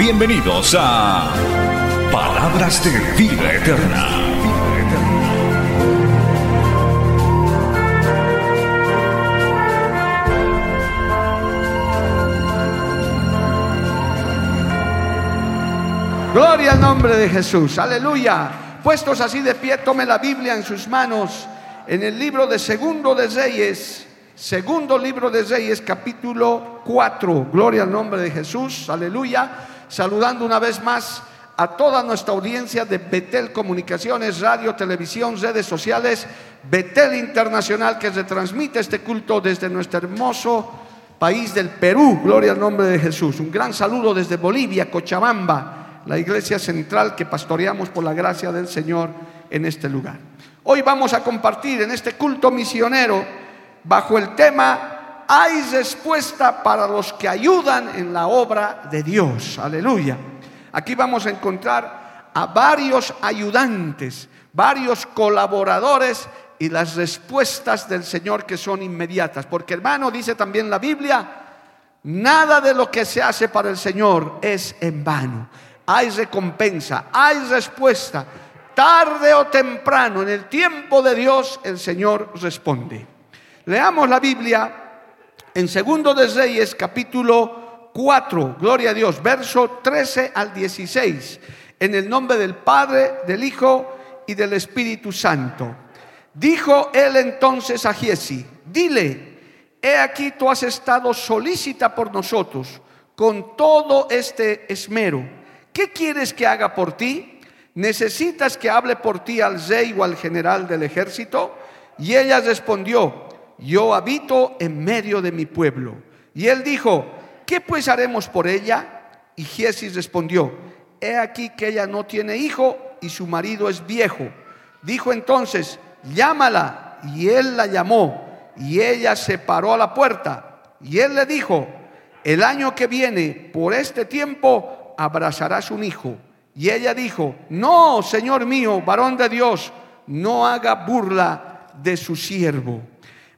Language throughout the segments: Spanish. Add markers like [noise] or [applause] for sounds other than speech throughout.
Bienvenidos a Palabras de Vida Eterna. Gloria al nombre de Jesús. Aleluya. Puestos así de pie, tome la Biblia en sus manos en el libro de Segundo de Reyes, segundo libro de Reyes, capítulo 4. Gloria al nombre de Jesús. Aleluya. Saludando una vez más a toda nuestra audiencia de Betel Comunicaciones, radio, televisión, redes sociales, Betel Internacional que retransmite este culto desde nuestro hermoso país del Perú. Gloria al nombre de Jesús. Un gran saludo desde Bolivia, Cochabamba la iglesia central que pastoreamos por la gracia del Señor en este lugar. Hoy vamos a compartir en este culto misionero bajo el tema Hay respuesta para los que ayudan en la obra de Dios. Aleluya. Aquí vamos a encontrar a varios ayudantes, varios colaboradores y las respuestas del Señor que son inmediatas. Porque hermano, dice también la Biblia, nada de lo que se hace para el Señor es en vano hay recompensa, hay respuesta. Tarde o temprano, en el tiempo de Dios, el Señor responde. Leamos la Biblia en Segundo de Reyes, capítulo 4, gloria a Dios, verso 13 al 16, en el nombre del Padre, del Hijo y del Espíritu Santo. Dijo él entonces a Giesi, dile, he aquí tú has estado solícita por nosotros con todo este esmero ¿qué quieres que haga por ti? ¿Necesitas que hable por ti al rey o al general del ejército? Y ella respondió, yo habito en medio de mi pueblo. Y él dijo, ¿qué pues haremos por ella? Y Jesús respondió, he aquí que ella no tiene hijo y su marido es viejo. Dijo entonces, llámala. Y él la llamó y ella se paró a la puerta. Y él le dijo, el año que viene, por este tiempo, abrazarás un hijo. Y ella dijo, no, Señor mío, varón de Dios, no haga burla de su siervo.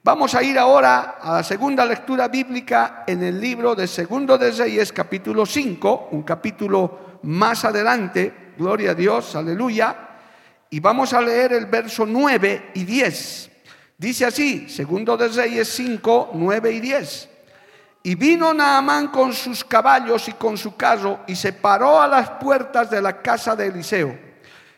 Vamos a ir ahora a la segunda lectura bíblica en el libro de Segundo de Reyes, capítulo 5, un capítulo más adelante, gloria a Dios, aleluya. Y vamos a leer el verso 9 y 10. Dice así, Segundo de Reyes 5, 9 y 10. Y vino Naamán con sus caballos y con su carro y se paró a las puertas de la casa de Eliseo.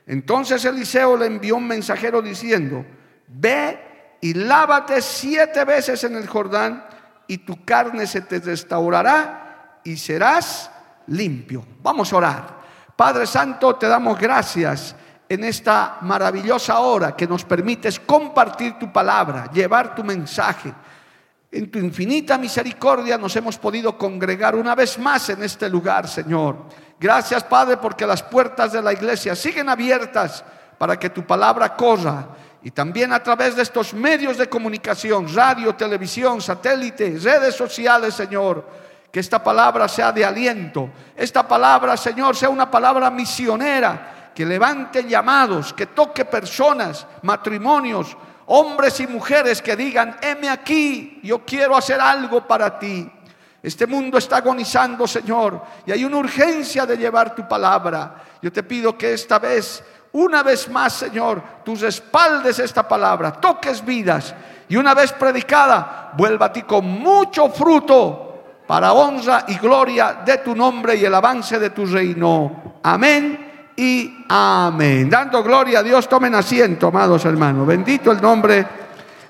Entonces Eliseo le envió un mensajero diciendo, ve y lávate siete veces en el Jordán y tu carne se te restaurará y serás limpio. Vamos a orar. Padre Santo, te damos gracias en esta maravillosa hora que nos permites compartir tu palabra, llevar tu mensaje. En tu infinita misericordia nos hemos podido congregar una vez más en este lugar, Señor. Gracias, Padre, porque las puertas de la iglesia siguen abiertas para que tu palabra corra. Y también a través de estos medios de comunicación, radio, televisión, satélite, redes sociales, Señor, que esta palabra sea de aliento. Esta palabra, Señor, sea una palabra misionera, que levante llamados, que toque personas, matrimonios, hombres y mujeres que digan, heme aquí, yo quiero hacer algo para ti. Este mundo está agonizando, Señor, y hay una urgencia de llevar tu palabra. Yo te pido que esta vez, una vez más, Señor, tú respaldes esta palabra, toques vidas, y una vez predicada, vuelva a ti con mucho fruto para honra y gloria de tu nombre y el avance de tu reino. Amén y amén. Dando gloria a Dios, tomen asiento, amados hermanos. Bendito el nombre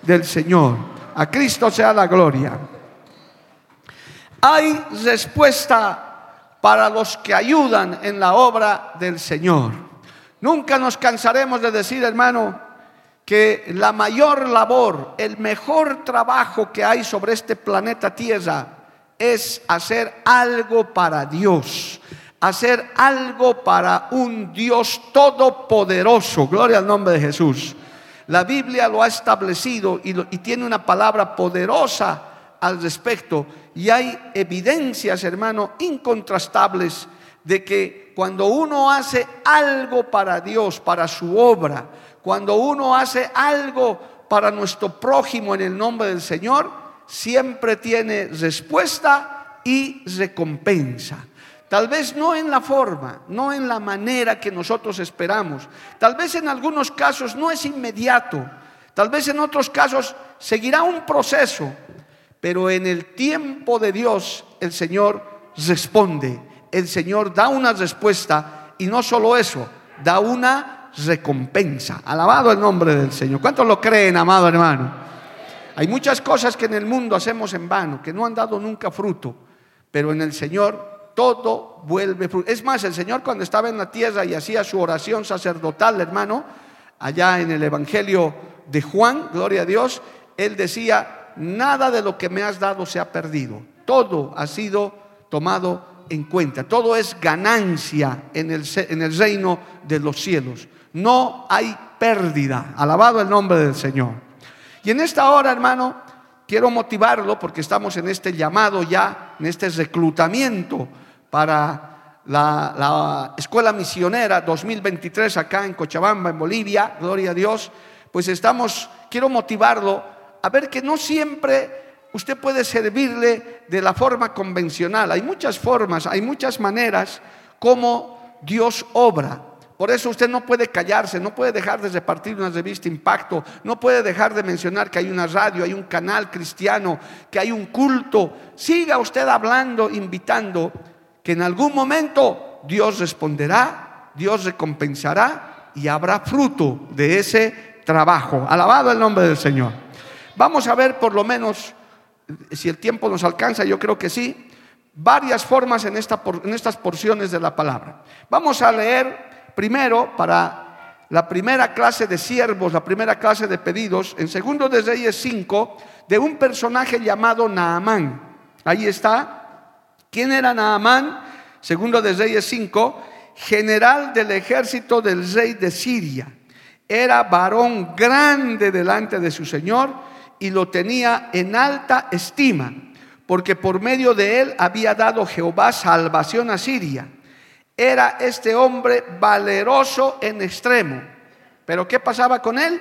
del Señor. A Cristo sea la gloria. Hay respuesta para los que ayudan en la obra del Señor. Nunca nos cansaremos de decir, hermano, que la mayor labor, el mejor trabajo que hay sobre este planeta Tierra es hacer algo para Dios, hacer algo para un Dios todopoderoso. Gloria al nombre de Jesús. La Biblia lo ha establecido y, tiene una palabra poderosa al respecto. Y hay evidencias, hermano, incontrastables de que cuando uno hace algo para Dios, para su obra, cuando uno hace algo para nuestro prójimo en el nombre del Señor, siempre tiene respuesta y recompensa. Tal vez no en la forma, no en la manera que nosotros esperamos. Tal vez en algunos casos no es inmediato. Tal vez en otros casos seguirá un proceso. Pero en el tiempo de Dios el Señor responde. El Señor da una respuesta y no solo eso, da una recompensa. Alabado el nombre del Señor. ¿Cuántos lo creen, amado hermano? Hay muchas cosas que en el mundo hacemos en vano, que no han dado nunca fruto, pero en el Señor todo vuelve fruto. Es más, el Señor cuando estaba en la tierra y hacía su oración sacerdotal, hermano, allá en el Evangelio de Juan, gloria a Dios, él decía, nada de lo que me has dado se ha perdido, todo ha sido tomado en cuenta, todo es ganancia en el, en el reino de los cielos no hay pérdida. Alabado el nombre del Señor. Y en esta hora, hermano, quiero motivarlo porque estamos en este llamado ya, en este reclutamiento para la, Escuela Misionera 2023 acá en Cochabamba, en Bolivia, gloria a Dios. Pues estamos, quiero motivarlo a ver que no siempre usted puede servirle de la forma convencional. Hay muchas formas, hay muchas maneras como Dios obra. Por eso usted no puede callarse, no puede dejar de repartir una revista Impacto, no puede dejar de mencionar que hay una radio, hay un canal cristiano, que hay un culto. Siga usted hablando, invitando, que en algún momento Dios responderá, Dios recompensará y habrá fruto de ese trabajo. Alabado el nombre del Señor. Vamos a ver por lo menos, si el tiempo nos alcanza, yo creo que sí, varias formas en, esta, en estas porciones de la palabra. Vamos a leer primero para la primera clase de siervos, la primera clase de pedidos, en segundo de Reyes 5, de un personaje llamado Naamán. Ahí está. ¿Quién era Naamán? Segundo de Reyes 5, general del ejército del rey de Siria. Era varón grande delante de su Señor y lo tenía en alta estima, porque por medio de él había dado Jehová salvación a Siria era este hombre valeroso en extremo. Pero ¿qué pasaba con él?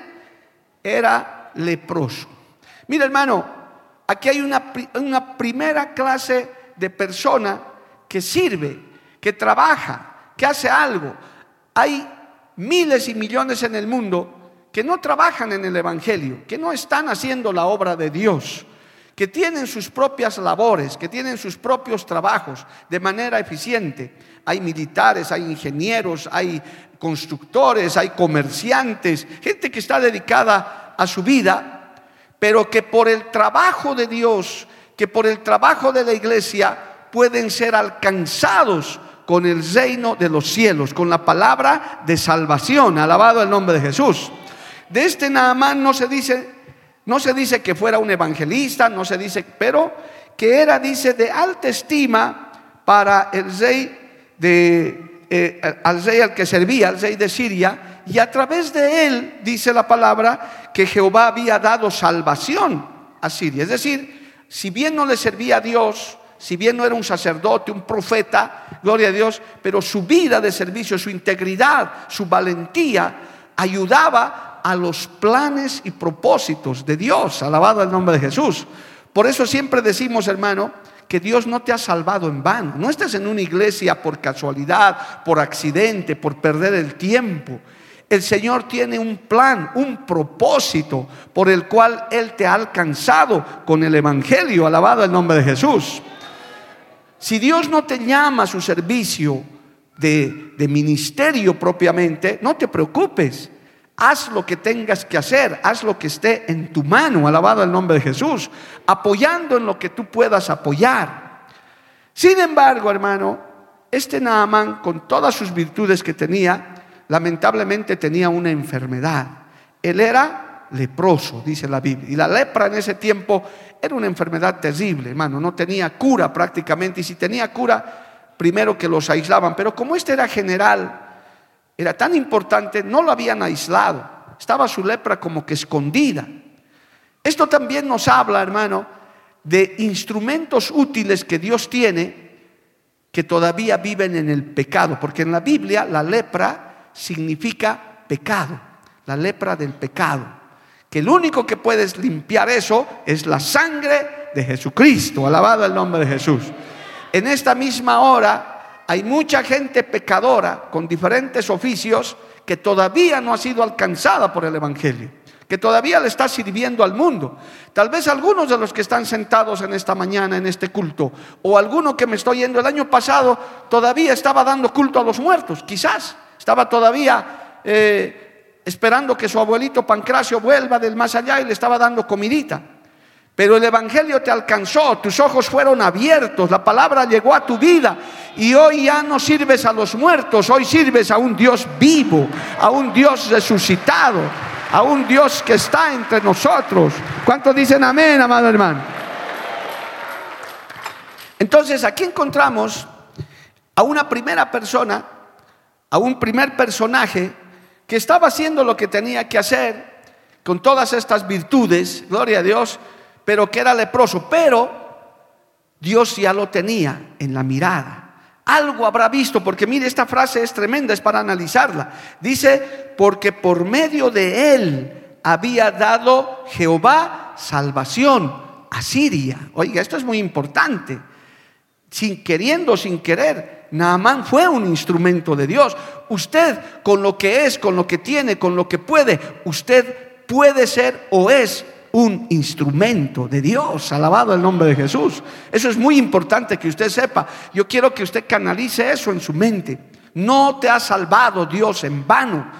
Era leproso. Mira hermano, aquí hay una, una primera clase de persona que sirve, que trabaja, que hace algo. Hay miles y millones en el mundo que no trabajan en el Evangelio, que no están haciendo la obra de Dios, que tienen sus propias labores, que tienen sus propios trabajos de manera eficiente hay militares, hay ingenieros, hay constructores, hay comerciantes, gente que está dedicada a su vida, pero que por el trabajo de Dios, que por el trabajo de la iglesia pueden ser alcanzados con el reino de los cielos, con la palabra de salvación. Alabado el nombre de Jesús. De este Naamán no se dice, no se dice que fuera un evangelista, no se dice, pero que era, dice, de alta estima para el rey de, eh, al rey al que servía, al rey de Siria, y a través de él dice la palabra que Jehová había dado salvación a Siria. Es decir, si bien no le servía a Dios, si bien no era un sacerdote, un profeta, gloria a Dios, pero su vida de servicio, su integridad, su valentía, ayudaba a los planes y propósitos de Dios. Alabado el nombre de Jesús. Por eso siempre decimos, hermano, que Dios no te ha salvado en vano. No estás en una iglesia por casualidad, por accidente, por perder el tiempo. El Señor tiene un plan, un propósito por el cual Él te ha alcanzado con el Evangelio. Alabado el nombre de Jesús. Si Dios no te llama a su servicio de, de ministerio propiamente, no te preocupes. Haz lo que tengas que hacer, haz lo que esté en tu mano, alabado el nombre de Jesús, apoyando en lo que tú puedas apoyar. Sin embargo, hermano, este Naamán, con todas sus virtudes que tenía, lamentablemente tenía una enfermedad. Él era leproso, dice la Biblia. Y la lepra en ese tiempo era una enfermedad terrible, hermano, no tenía cura prácticamente. Y si tenía cura, primero que los aislaban. Pero como este era general, era tan importante, no lo habían aislado. Estaba su lepra como que escondida. Esto también nos habla, hermano, de instrumentos útiles que Dios tiene que todavía viven en el pecado, porque en la Biblia la lepra significa pecado, la lepra del pecado, que el único que puedes limpiar eso es la sangre de Jesucristo, alabado el nombre de Jesús. En esta misma hora hay mucha gente pecadora con diferentes oficios que todavía no ha sido alcanzada por el Evangelio que todavía le está sirviendo al mundo. Tal vez algunos de los que están sentados en esta mañana, en este culto, o alguno que me estoy yendo el año pasado, todavía estaba dando culto a los muertos, quizás estaba todavía eh, esperando que su abuelito Pancracio vuelva del más allá y le estaba dando comidita. Pero el Evangelio te alcanzó, tus ojos fueron abiertos, la palabra llegó a tu vida y hoy ya no sirves a los muertos, hoy sirves a un Dios vivo, a un Dios resucitado a un Dios que está entre nosotros. ¿Cuántos dicen amén, amado hermano? Entonces aquí encontramos a una primera persona, a un primer personaje que estaba haciendo lo que tenía que hacer con todas estas virtudes, gloria a Dios, pero que era leproso, pero Dios ya lo tenía en la mirada. Algo habrá visto, porque mire, esta frase es tremenda, es para analizarla. Dice, porque por medio de él había dado Jehová salvación a Siria. Oiga, esto es muy importante. Sin queriendo, sin querer, Naamán fue un instrumento de Dios. Usted, con lo que es, con lo que tiene, con lo que puede, usted puede ser o es un instrumento de Dios. Alabado el nombre de Jesús. Eso es muy importante que usted sepa. Yo quiero que usted canalice eso en su mente. No te ha salvado Dios en vano.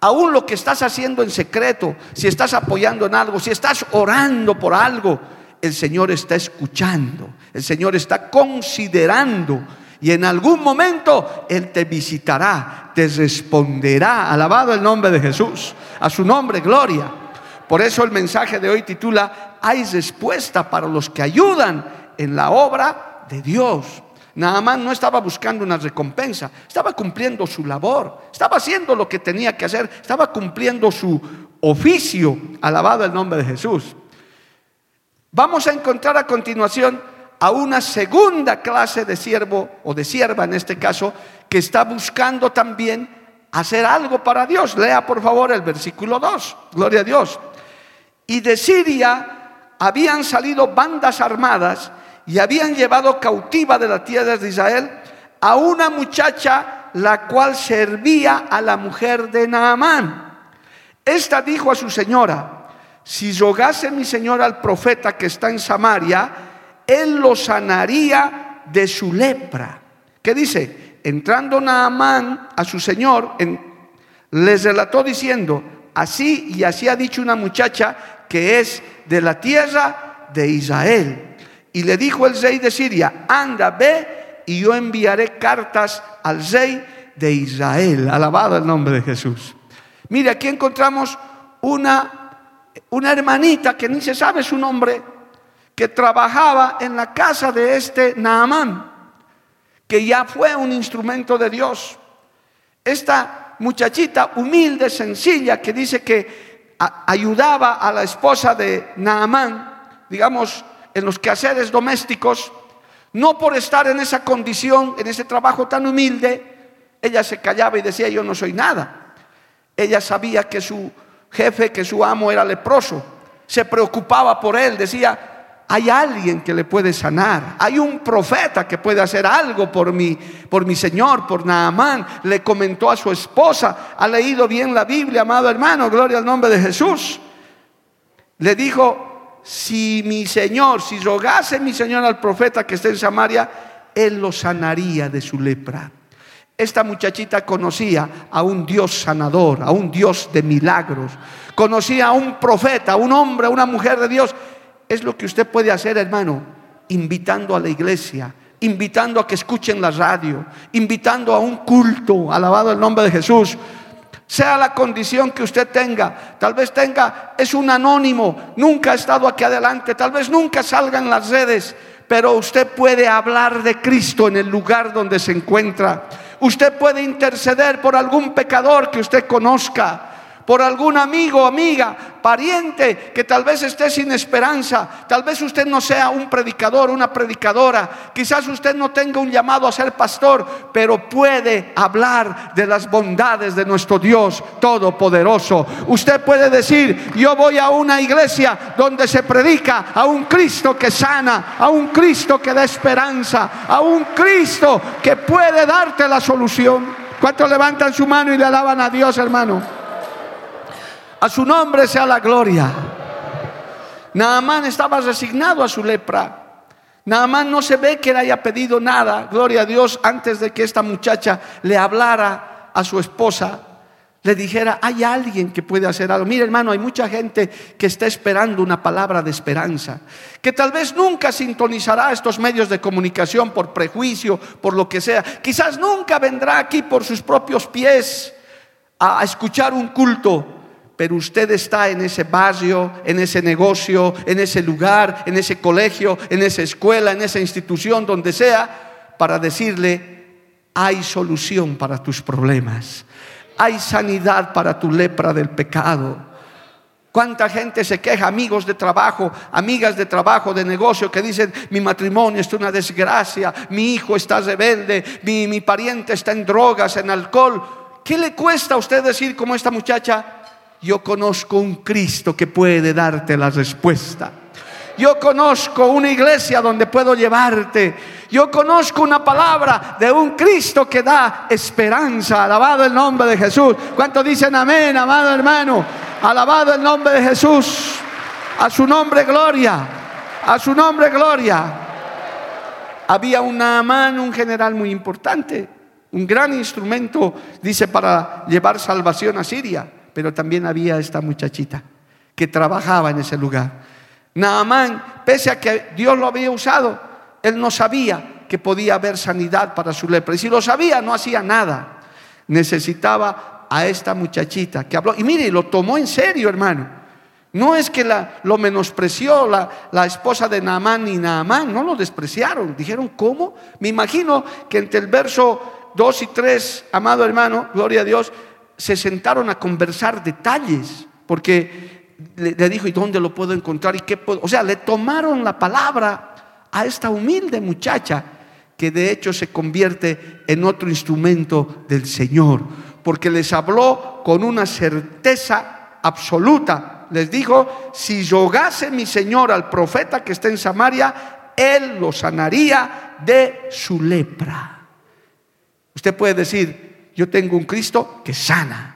Aún lo que estás haciendo en secreto, si estás apoyando en algo, si estás orando por algo, el Señor está escuchando, el Señor está considerando y en algún momento Él te visitará, te responderá. Alabado el nombre de Jesús, a su nombre, gloria. Por eso el mensaje de hoy titula, hay respuesta para los que ayudan en la obra de Dios. Naamán no estaba buscando una recompensa, estaba cumpliendo su labor, estaba haciendo lo que tenía que hacer, estaba cumpliendo su oficio, alabado el nombre de Jesús. Vamos a encontrar a continuación a una segunda clase de siervo o de sierva en este caso, que está buscando también hacer algo para Dios. Lea por favor el versículo 2, gloria a Dios. Y de Siria habían salido bandas armadas y habían llevado cautiva de la tierra de Israel a una muchacha la cual servía a la mujer de Naamán. Esta dijo a su señora, si rogase mi señor al profeta que está en Samaria, él lo sanaría de su lepra. ¿Qué dice? Entrando Naamán a su señor, les relató diciendo, así y así ha dicho una muchacha que es de la tierra de Israel. Y le dijo el rey de Siria, anda, ve y yo enviaré cartas al rey de Israel. Alabado el nombre de Jesús. Mire, aquí encontramos una, una hermanita que ni se sabe su nombre, que trabajaba en la casa de este Naamán, que ya fue un instrumento de Dios. Esta muchachita humilde, sencilla, que dice que ayudaba a la esposa de Naamán, digamos, en los quehaceres domésticos, no por estar en esa condición, en ese trabajo tan humilde, ella se callaba y decía, yo no soy nada. Ella sabía que su jefe, que su amo era leproso, se preocupaba por él, decía, hay alguien que le puede sanar, hay un profeta que puede hacer algo por mi, por mi Señor, por Naamán. Le comentó a su esposa, ha leído bien la Biblia, amado hermano, gloria al nombre de Jesús. Le dijo, si mi Señor, si rogase mi Señor al profeta que esté en Samaria, él lo sanaría de su lepra. Esta muchachita conocía a un Dios sanador, a un Dios de milagros. Conocía a un profeta, a un hombre, a una mujer de Dios es lo que usted puede hacer, hermano, invitando a la iglesia, invitando a que escuchen la radio, invitando a un culto, alabado el nombre de Jesús. sea la condición que usted tenga. Tal vez tenga, es un anónimo, nunca ha estado aquí adelante, tal vez nunca salga en las redes, pero usted puede hablar de Cristo en el lugar donde se encuentra. Usted puede interceder por algún pecador que usted conozca por algún amigo, amiga, pariente que tal vez esté sin esperanza. Tal vez usted no sea un predicador, una predicadora. Quizás usted no tenga un llamado a ser pastor, pero puede hablar de las bondades de nuestro Dios Todopoderoso. Usted puede decir, yo voy a una iglesia donde se predica a un Cristo que sana, a un Cristo que da esperanza, a un Cristo que puede darte la solución. ¿Cuántos levantan su mano y le alaban a Dios, hermano? A su nombre sea la gloria. Naamán estaba resignado a su lepra. Naamán no se ve que le haya pedido nada, gloria a Dios, antes de que esta muchacha le hablara a su esposa, le dijera, hay alguien que puede hacer algo. Mire hermano, hay mucha gente que está esperando una palabra de esperanza, que tal vez nunca sintonizará estos medios de comunicación por prejuicio, por lo que sea. Quizás nunca vendrá aquí por sus propios pies a escuchar un culto, pero usted está en ese barrio, en ese negocio, en ese lugar, en ese colegio, en esa escuela, en esa institución, donde sea, para decirle, hay solución para tus problemas, hay sanidad para tu lepra del pecado. ¿Cuánta gente se queja, amigos de trabajo, amigas de trabajo, de negocio, que dicen, mi matrimonio es una desgracia, mi hijo está rebelde, mi, mi pariente está en drogas, en alcohol? ¿Qué le cuesta a usted decir como esta muchacha? Yo conozco un Cristo que puede darte la respuesta. Yo conozco una iglesia donde puedo llevarte. Yo conozco una palabra de un Cristo que da esperanza. Alabado el nombre de Jesús. ¿Cuántos dicen amén, amado hermano? Alabado el nombre de Jesús. A su nombre gloria. A su nombre gloria. Había una mano, un general muy importante. Un gran instrumento, dice, para llevar salvación a Siria pero también había esta muchachita que trabajaba en ese lugar. Naamán, pese a que Dios lo había usado, él no sabía que podía haber sanidad para su lepra. Y si lo sabía, no hacía nada. Necesitaba a esta muchachita que habló. Y mire, lo tomó en serio, hermano. No es que la, lo menospreció la, la, esposa de Naamán ni Naamán, no lo despreciaron. Dijeron, ¿cómo? Me imagino que entre el verso 2 y 3, amado hermano, gloria a Dios, se sentaron a conversar detalles, porque le, dijo, ¿y dónde lo puedo encontrar? ¿Y? O sea, le tomaron la palabra a esta humilde muchacha, que de hecho se convierte en otro instrumento del Señor, porque les habló con una certeza absoluta. Les dijo, si rogase mi Señor al profeta que está en Samaria, él lo sanaría de su lepra. Usted puede decir, yo tengo un Cristo que sana.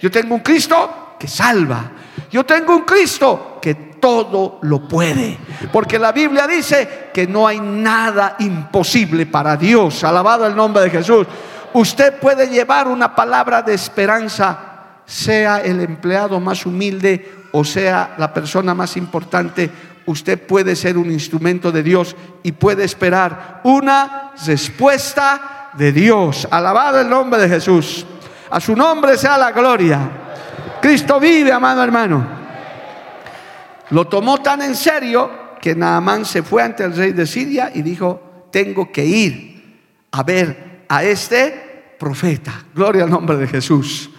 Yo tengo un Cristo que salva. Yo tengo un Cristo que todo lo puede. Porque la Biblia dice que no hay nada imposible para Dios. Alabado el nombre de Jesús. Usted puede llevar una palabra de esperanza, sea el empleado más humilde o sea la persona más importante. Usted puede ser un instrumento de Dios y puede esperar una respuesta de Dios. Alabado el nombre de Jesús. A su nombre sea la gloria. Cristo vive, amado hermano. Lo tomó tan en serio que Naamán se fue ante el rey de Siria y dijo, tengo que ir a ver a este profeta. Gloria al nombre de Jesús.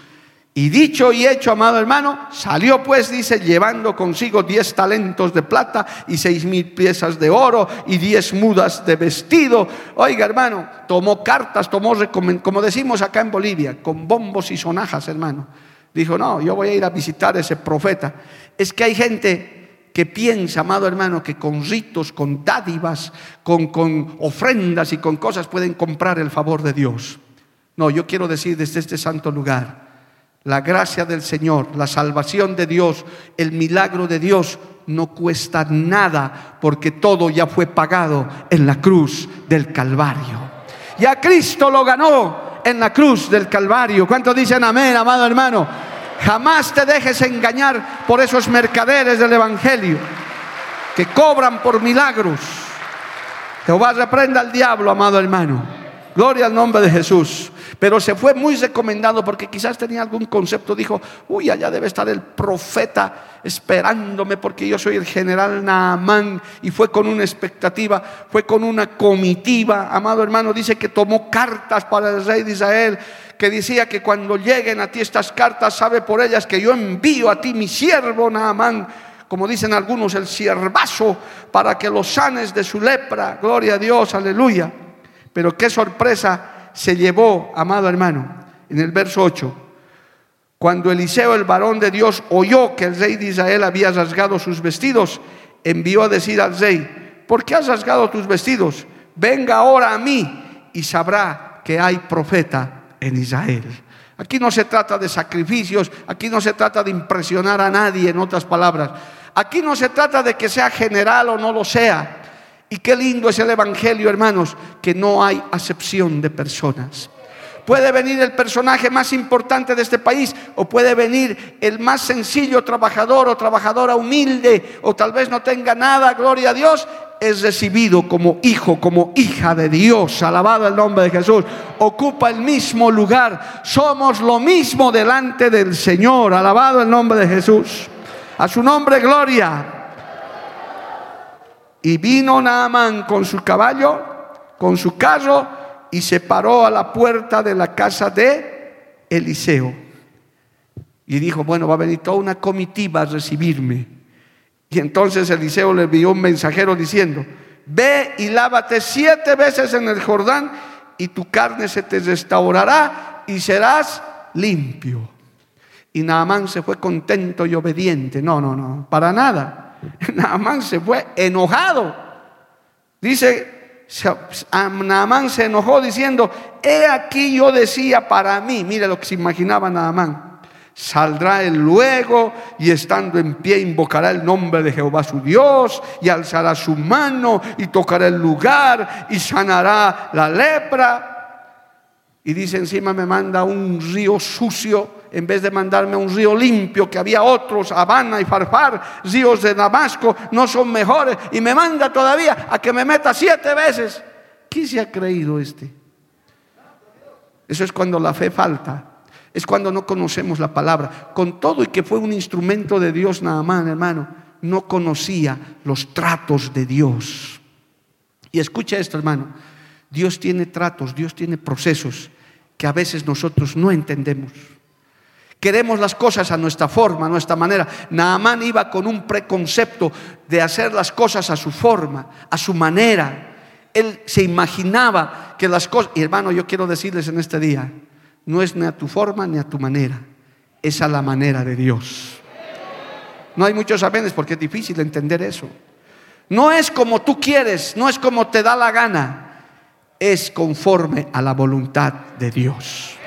Y dicho y hecho, amado hermano, salió pues, dice, llevando consigo diez talentos de plata y seis mil piezas de oro y diez mudas de vestido. Oiga, hermano, tomó cartas, tomó, como decimos acá en Bolivia, con bombos y sonajas, hermano. Dijo, no, yo voy a ir a visitar a ese profeta. Es que hay gente que piensa, amado hermano, que con ritos, con dádivas, con, con ofrendas y con cosas pueden comprar el favor de Dios. No, yo quiero decir desde este santo lugar la gracia del Señor, la salvación de Dios, el milagro de Dios no cuesta nada porque todo ya fue pagado en la cruz del Calvario. Ya Cristo lo ganó en la cruz del Calvario. ¿Cuántos dicen amén, amado hermano? Jamás te dejes engañar por esos mercaderes del Evangelio que cobran por milagros. Jehová reprenda al diablo, amado hermano. Gloria al nombre de Jesús. Pero se fue muy recomendado porque quizás tenía algún concepto. Dijo, uy, allá debe estar el profeta esperándome porque yo soy el general Naamán. Y fue con una expectativa, fue con una comitiva. Amado hermano, dice que tomó cartas para el rey de Israel que decía que cuando lleguen a ti estas cartas, sabe por ellas que yo envío a ti mi siervo Naamán, como dicen algunos, el siervazo, para que lo sanes de su lepra. Gloria a Dios, aleluya. Pero qué sorpresa se llevó, amado hermano, en el verso 8. Cuando Eliseo, el varón de Dios, oyó que el rey de Israel había rasgado sus vestidos, envió a decir al rey, ¿por qué has rasgado tus vestidos? Venga ahora a mí y sabrá que hay profeta en Israel. Aquí no se trata de sacrificios, aquí no se trata de impresionar a nadie, en otras palabras. Aquí no se trata de que sea general o no lo sea. Y qué lindo es el Evangelio, hermanos, que no hay acepción de personas. Puede venir el personaje más importante de este país o puede venir el más sencillo trabajador o trabajadora humilde o tal vez no tenga nada, gloria a Dios, es recibido como hijo, como hija de Dios, alabado el nombre de Jesús, ocupa el mismo lugar, somos lo mismo delante del Señor, alabado el nombre de Jesús. A su nombre, gloria. Y vino Naamán con su caballo, con su carro, y se paró a la puerta de la casa de Eliseo. Y dijo, bueno, va a venir toda una comitiva a recibirme. Y entonces Eliseo le envió un mensajero diciendo, ve y lávate siete veces en el Jordán y tu carne se te restaurará y serás limpio. Y Naamán se fue contento y obediente. No, no, no, para nada. [laughs] Naamán se fue enojado. Dice, Naamán se enojó diciendo, he aquí yo decía para mí, mire lo que se imaginaba Naamán. Saldrá él luego y estando en pie invocará el nombre de Jehová su Dios y alzará su mano y tocará el lugar y sanará la lepra. Y dice encima me manda un río sucio en vez de mandarme un río limpio que había otros, Habana y Farfar, ríos de Damasco, no son mejores. Y me manda todavía a que me meta siete veces. ¿Quién se ha creído este? Eso es cuando la fe falta es cuando no conocemos la palabra. Con todo y que fue un instrumento de Dios nada más, hermano, no conocía los tratos de Dios. Y escucha esto, hermano. Dios tiene tratos, Dios tiene procesos que a veces nosotros no entendemos. Queremos las cosas a nuestra forma, a nuestra manera. Naamán iba con un preconcepto de hacer las cosas a su forma, a su manera. Él se imaginaba que las cosas, y hermano, yo quiero decirles en este día, no es ni a tu forma ni a tu manera, es a la manera de Dios. No hay muchos amenes porque es difícil entender eso. No es como tú quieres, no es como te da la gana, es conforme a la voluntad de Dios.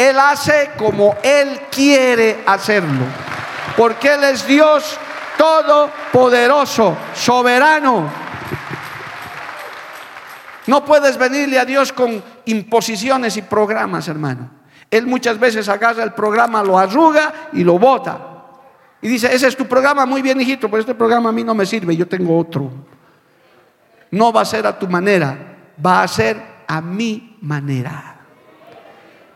Él hace como Él quiere hacerlo, porque Él es Dios todopoderoso, soberano. No puedes venirle a Dios con imposiciones y programas, hermano. Él muchas veces agarra el programa, lo arruga y lo bota. Y dice, ese es tu programa, muy bien hijito, pero este programa a mí no me sirve, yo tengo otro. No va a ser a tu manera, va a ser a mi manera.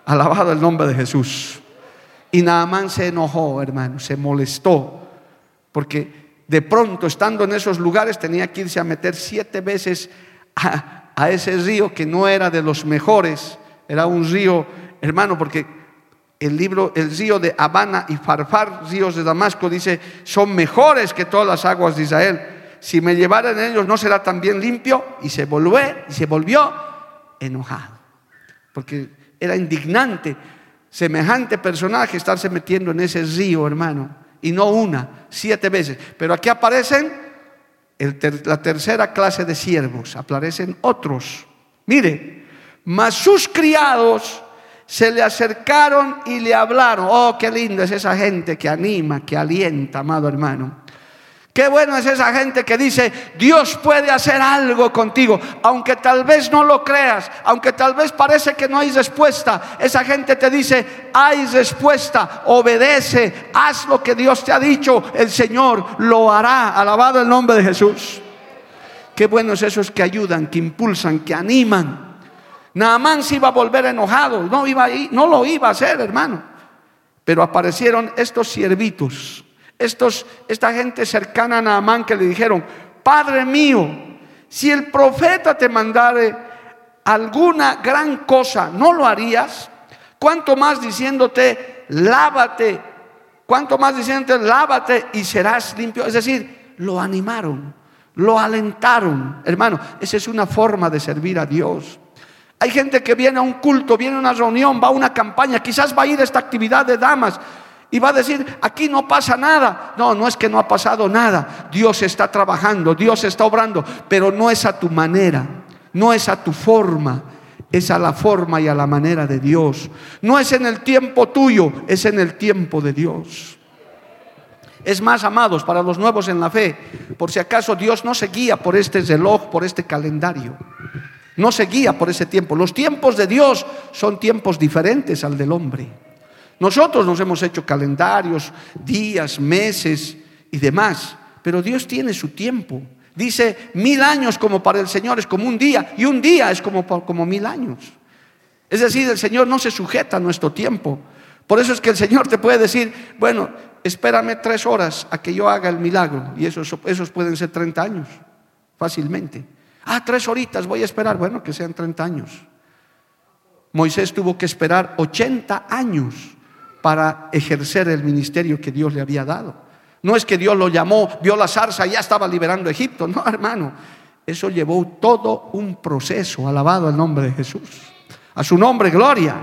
Alabado el nombre de Jesús. Y Naamán se enojó, hermano, se molestó, porque de pronto, estando en esos lugares, tenía que irse a meter siete veces a, a ese río que no era de los mejores, era un río, hermano, porque el libro, el río de Habana y Farfar, ríos de Damasco, dice, son mejores que todas las aguas de Israel. Si me llevaran ellos, ¿no será también limpio? Y se volvió, y se volvió enojado, porque era indignante semejante personaje estarse metiendo en ese río, hermano, y no una, siete veces. Pero aquí aparecen la tercera clase de siervos, aparecen otros. Mire, mas sus criados se le acercaron y le hablaron. Oh, qué linda es esa gente que anima, que alienta, amado hermano. Qué bueno es esa gente que dice, Dios puede hacer algo contigo, aunque tal vez no lo creas, aunque tal vez parece que no hay respuesta. Esa gente te dice, hay respuesta, obedece, haz lo que Dios te ha dicho, el Señor lo hará. Alabado el nombre de Jesús. Qué buenos esos que ayudan, que impulsan, que animan. Naamán se iba a volver enojado, no, iba a no lo iba a hacer, hermano. Pero aparecieron estos siervitos, estos, esta gente cercana a Naamán que le dijeron, Padre mío, si el profeta te mandare alguna gran cosa, ¿no lo harías? ¿Cuánto más diciéndote, lávate? ¿Cuánto más diciéndote, lávate y serás limpio? Es decir, lo animaron, lo alentaron. Hermano, esa es una forma de servir a Dios. Hay gente que viene a un culto, viene a una reunión, va a una campaña, quizás va a ir a esta actividad de damas y va a decir, aquí no pasa nada. No, no es que no ha pasado nada. Dios está trabajando, Dios está obrando, pero no es a tu manera, no es a tu forma, es a la forma y a la manera de Dios. No es en el tiempo tuyo, es en el tiempo de Dios. Es más, amados, para los nuevos en la fe, por si acaso Dios no se guía por este reloj, por este calendario. No se guía por ese tiempo. Los tiempos de Dios son tiempos diferentes al del hombre. Nosotros nos hemos hecho calendarios, días, meses y demás, pero Dios tiene su tiempo. Dice, mil años como para el Señor es como un día y un día es como, como mil años. Es decir, el Señor no se sujeta a nuestro tiempo. Por eso es que el Señor te puede decir, bueno, espérame tres horas a que yo haga el milagro. Y esos, esos pueden ser 30 años, fácilmente. Ah, tres horitas voy a esperar. Bueno, que sean 30 años. Moisés tuvo que esperar 80 años para ejercer el ministerio que Dios le había dado. No es que Dios lo llamó, vio la zarza y ya estaba liberando Egipto. No, hermano. Eso llevó todo un proceso. Alabado el nombre de Jesús. A su nombre, gloria.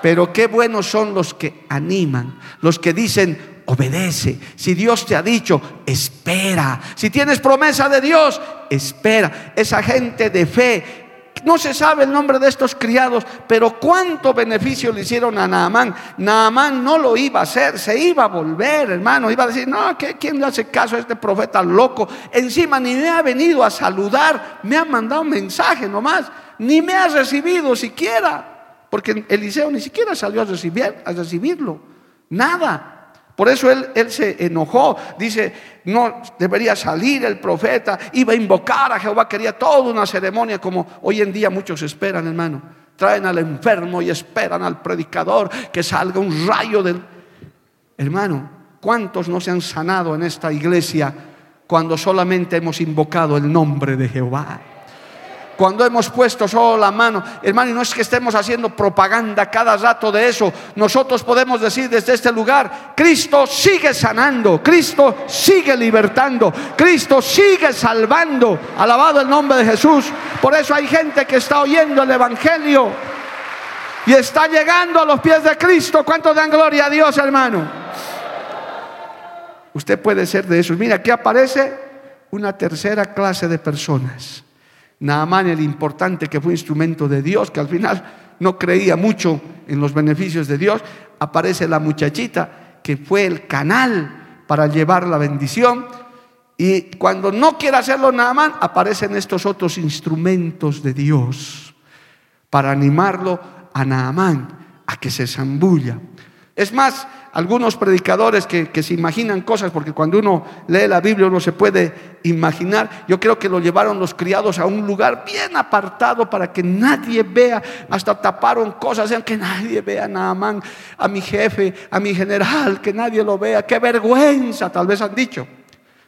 Pero qué buenos son los que animan, los que dicen, obedece. Si Dios te ha dicho, espera. Si tienes promesa de Dios, espera. Esa gente de fe no se sabe el nombre de estos criados, pero cuánto beneficio le hicieron a Naamán. Naamán no lo iba a hacer, se iba a volver, hermano. Iba a decir, no, ¿quién le hace caso a este profeta loco? Encima ni me ha venido a saludar, me ha mandado un mensaje nomás, ni me ha recibido siquiera. Porque Eliseo ni siquiera salió a, recibir, a recibirlo. Nada. Por eso él, se enojó. Dice, no debería salir el profeta, iba a invocar a Jehová, quería toda una ceremonia como hoy en día muchos esperan, hermano. Traen al enfermo y esperan al predicador que salga un rayo del... Hermano, ¿cuántos no se han sanado en esta iglesia cuando solamente hemos invocado el nombre de Jehová? Cuando hemos puesto solo la mano, hermano, y no es que estemos haciendo propaganda cada rato de eso, nosotros podemos decir desde este lugar, Cristo sigue sanando, Cristo sigue libertando, Cristo sigue salvando, alabado el nombre de Jesús. Por eso hay gente que está oyendo el Evangelio y está llegando a los pies de Cristo. ¿Cuánto dan gloria a Dios, hermano? Usted puede ser de esos. Mira, aquí aparece una tercera clase de personas Naamán el importante que fue instrumento de Dios, que al final no creía mucho en los beneficios de Dios, aparece la muchachita que fue el canal para llevar la bendición. Y cuando no quiere hacerlo Naamán, aparecen estos otros instrumentos de Dios para animarlo a Naamán a que se zambulla. Es más, algunos predicadores que, se imaginan cosas, porque cuando uno lee la Biblia uno se puede imaginar, yo creo que lo llevaron los criados a un lugar bien apartado para que nadie vea, hasta taparon cosas, sean que nadie vea nada más. A mi jefe, a mi general, que nadie lo vea, qué vergüenza, tal vez han dicho.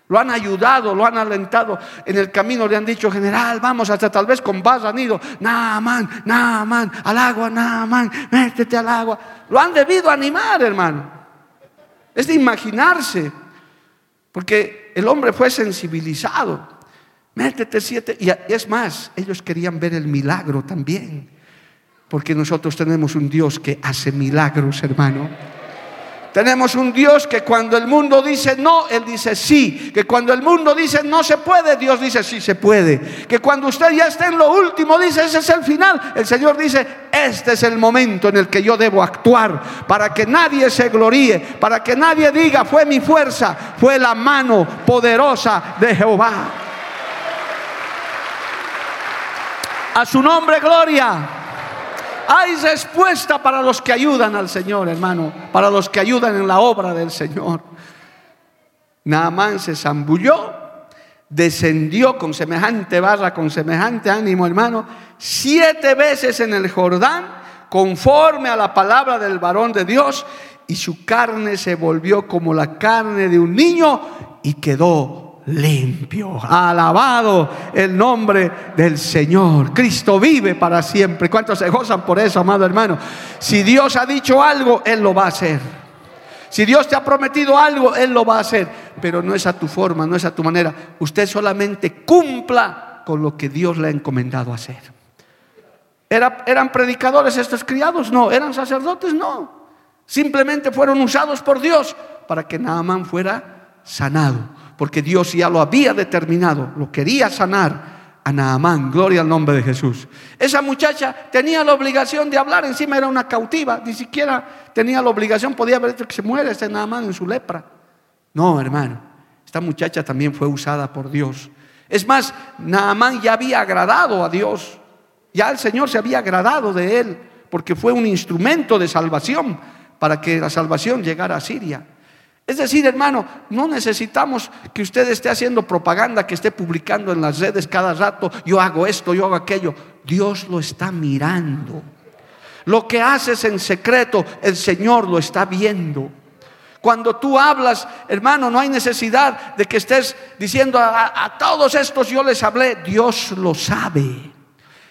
Lo han ayudado, lo han alentado. En el camino le han dicho, general, vamos, hasta tal vez con vas han ido. Naaman, Naaman, al agua, Naaman, métete al agua. Lo han debido animar, hermano. Es de imaginarse. Porque el hombre fue sensibilizado. Métete siete. Y es más, ellos querían ver el milagro también. Porque nosotros tenemos un Dios que hace milagros, hermano. Tenemos un Dios que cuando el mundo dice no, Él dice sí. Que cuando el mundo dice no se puede, Dios dice sí se puede. Que cuando usted ya está en lo último, dice ese es el final. El Señor dice, este es el momento en el que yo debo actuar para que nadie se gloríe, para que nadie diga fue mi fuerza, fue la mano poderosa de Jehová. A su nombre, gloria. Hay respuesta para los que ayudan al Señor, hermano, para los que ayudan en la obra del Señor. Naamán se zambulló, descendió con semejante barra, con semejante ánimo, hermano, siete veces en el Jordán, conforme a la palabra del varón de Dios, y su carne se volvió como la carne de un niño y quedó limpio. Alabado el nombre del Señor. Cristo vive para siempre. ¿Cuántos se gozan por eso, amado hermano? Si Dios ha dicho algo, Él lo va a hacer. Si Dios te ha prometido algo, Él lo va a hacer. Pero no es a tu forma, no es a tu manera. Usted solamente cumpla con lo que Dios le ha encomendado hacer. ¿Eran predicadores estos criados? No. ¿Eran sacerdotes? No. Simplemente fueron usados por Dios para que Naamán fuera sanado. Porque Dios ya lo había determinado, lo quería sanar a Naamán, gloria al nombre de Jesús. Esa muchacha tenía la obligación de hablar, encima era una cautiva, ni siquiera tenía la obligación, podía haber que se muere este Naamán en su lepra. No, hermano, esta muchacha también fue usada por Dios. Es más, Naamán ya había agradado a Dios, ya el Señor se había agradado de él, porque fue un instrumento de salvación para que la salvación llegara a Siria. Es decir, hermano, no necesitamos que usted esté haciendo propaganda, que esté publicando en las redes cada rato, yo hago esto, yo hago aquello. Dios lo está mirando. Lo que haces en secreto, el Señor lo está viendo. Cuando tú hablas, hermano, no hay necesidad de que estés diciendo a, todos estos yo les hablé. Dios lo sabe.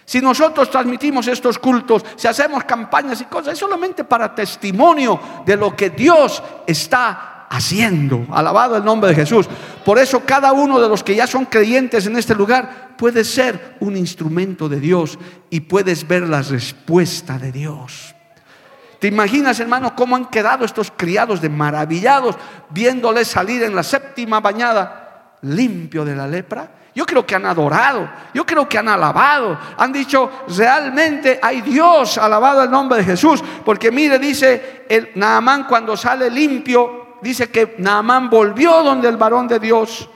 Si nosotros transmitimos estos cultos, si hacemos campañas y cosas, es solamente para testimonio de lo que Dios está haciendo. Alabado el nombre de Jesús. Por eso cada uno de los que ya son creyentes en este lugar puede ser un instrumento de Dios y puedes ver la respuesta de Dios. ¿Te imaginas, hermano, cómo han quedado estos criados de maravillados viéndoles salir en la séptima bañada limpio de la lepra? Yo creo que han adorado, yo creo que han alabado, han dicho, realmente hay Dios, alabado el nombre de Jesús, porque mire, dice el Naamán cuando sale limpio, dice que Naamán volvió donde el varón de Dios,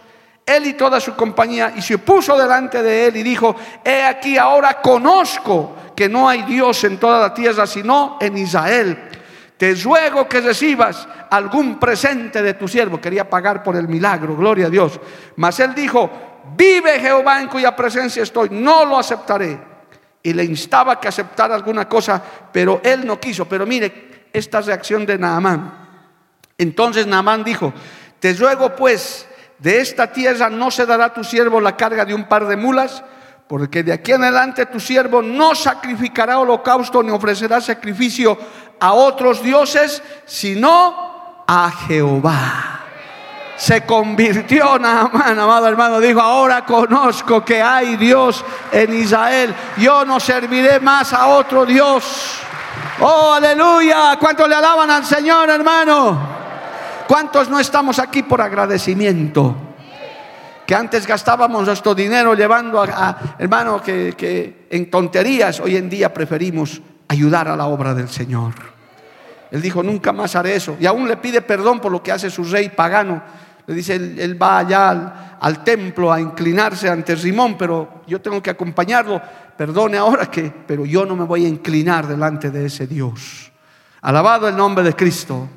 él y toda su compañía, y se puso delante de él y dijo, he aquí ahora conozco que no hay Dios en toda la tierra, sino en Israel. Te ruego que recibas algún presente de tu siervo. Quería pagar por el milagro, gloria a Dios. Mas él dijo, vive Jehová en cuya presencia estoy, no lo aceptaré. Y le instaba que aceptara alguna cosa, pero él no quiso. Pero mire esta reacción de Naamán. Entonces Naamán dijo, te ruego pues, de esta tierra no se dará a tu siervo la carga de un par de mulas, porque de aquí en adelante tu siervo no sacrificará holocausto ni ofrecerá sacrificio a otros dioses, sino a Jehová. Se convirtió Naamán, amado hermano, dijo, ahora conozco que hay Dios en Israel, yo no serviré más a otro Dios. Oh, aleluya, ¿cuánto le alaban al Señor, hermano? ¿Cuántos no estamos aquí por agradecimiento? Que antes gastábamos nuestro dinero llevando a, hermano que, que en tonterías, hoy en día preferimos ayudar a la obra del Señor. Él dijo, nunca más haré eso. Y aún le pide perdón por lo que hace su rey pagano. Le dice, él, va allá al, al, templo a inclinarse ante Simón, pero yo tengo que acompañarlo. Perdone ahora que, pero yo no me voy a inclinar delante de ese Dios. Alabado el nombre de Cristo.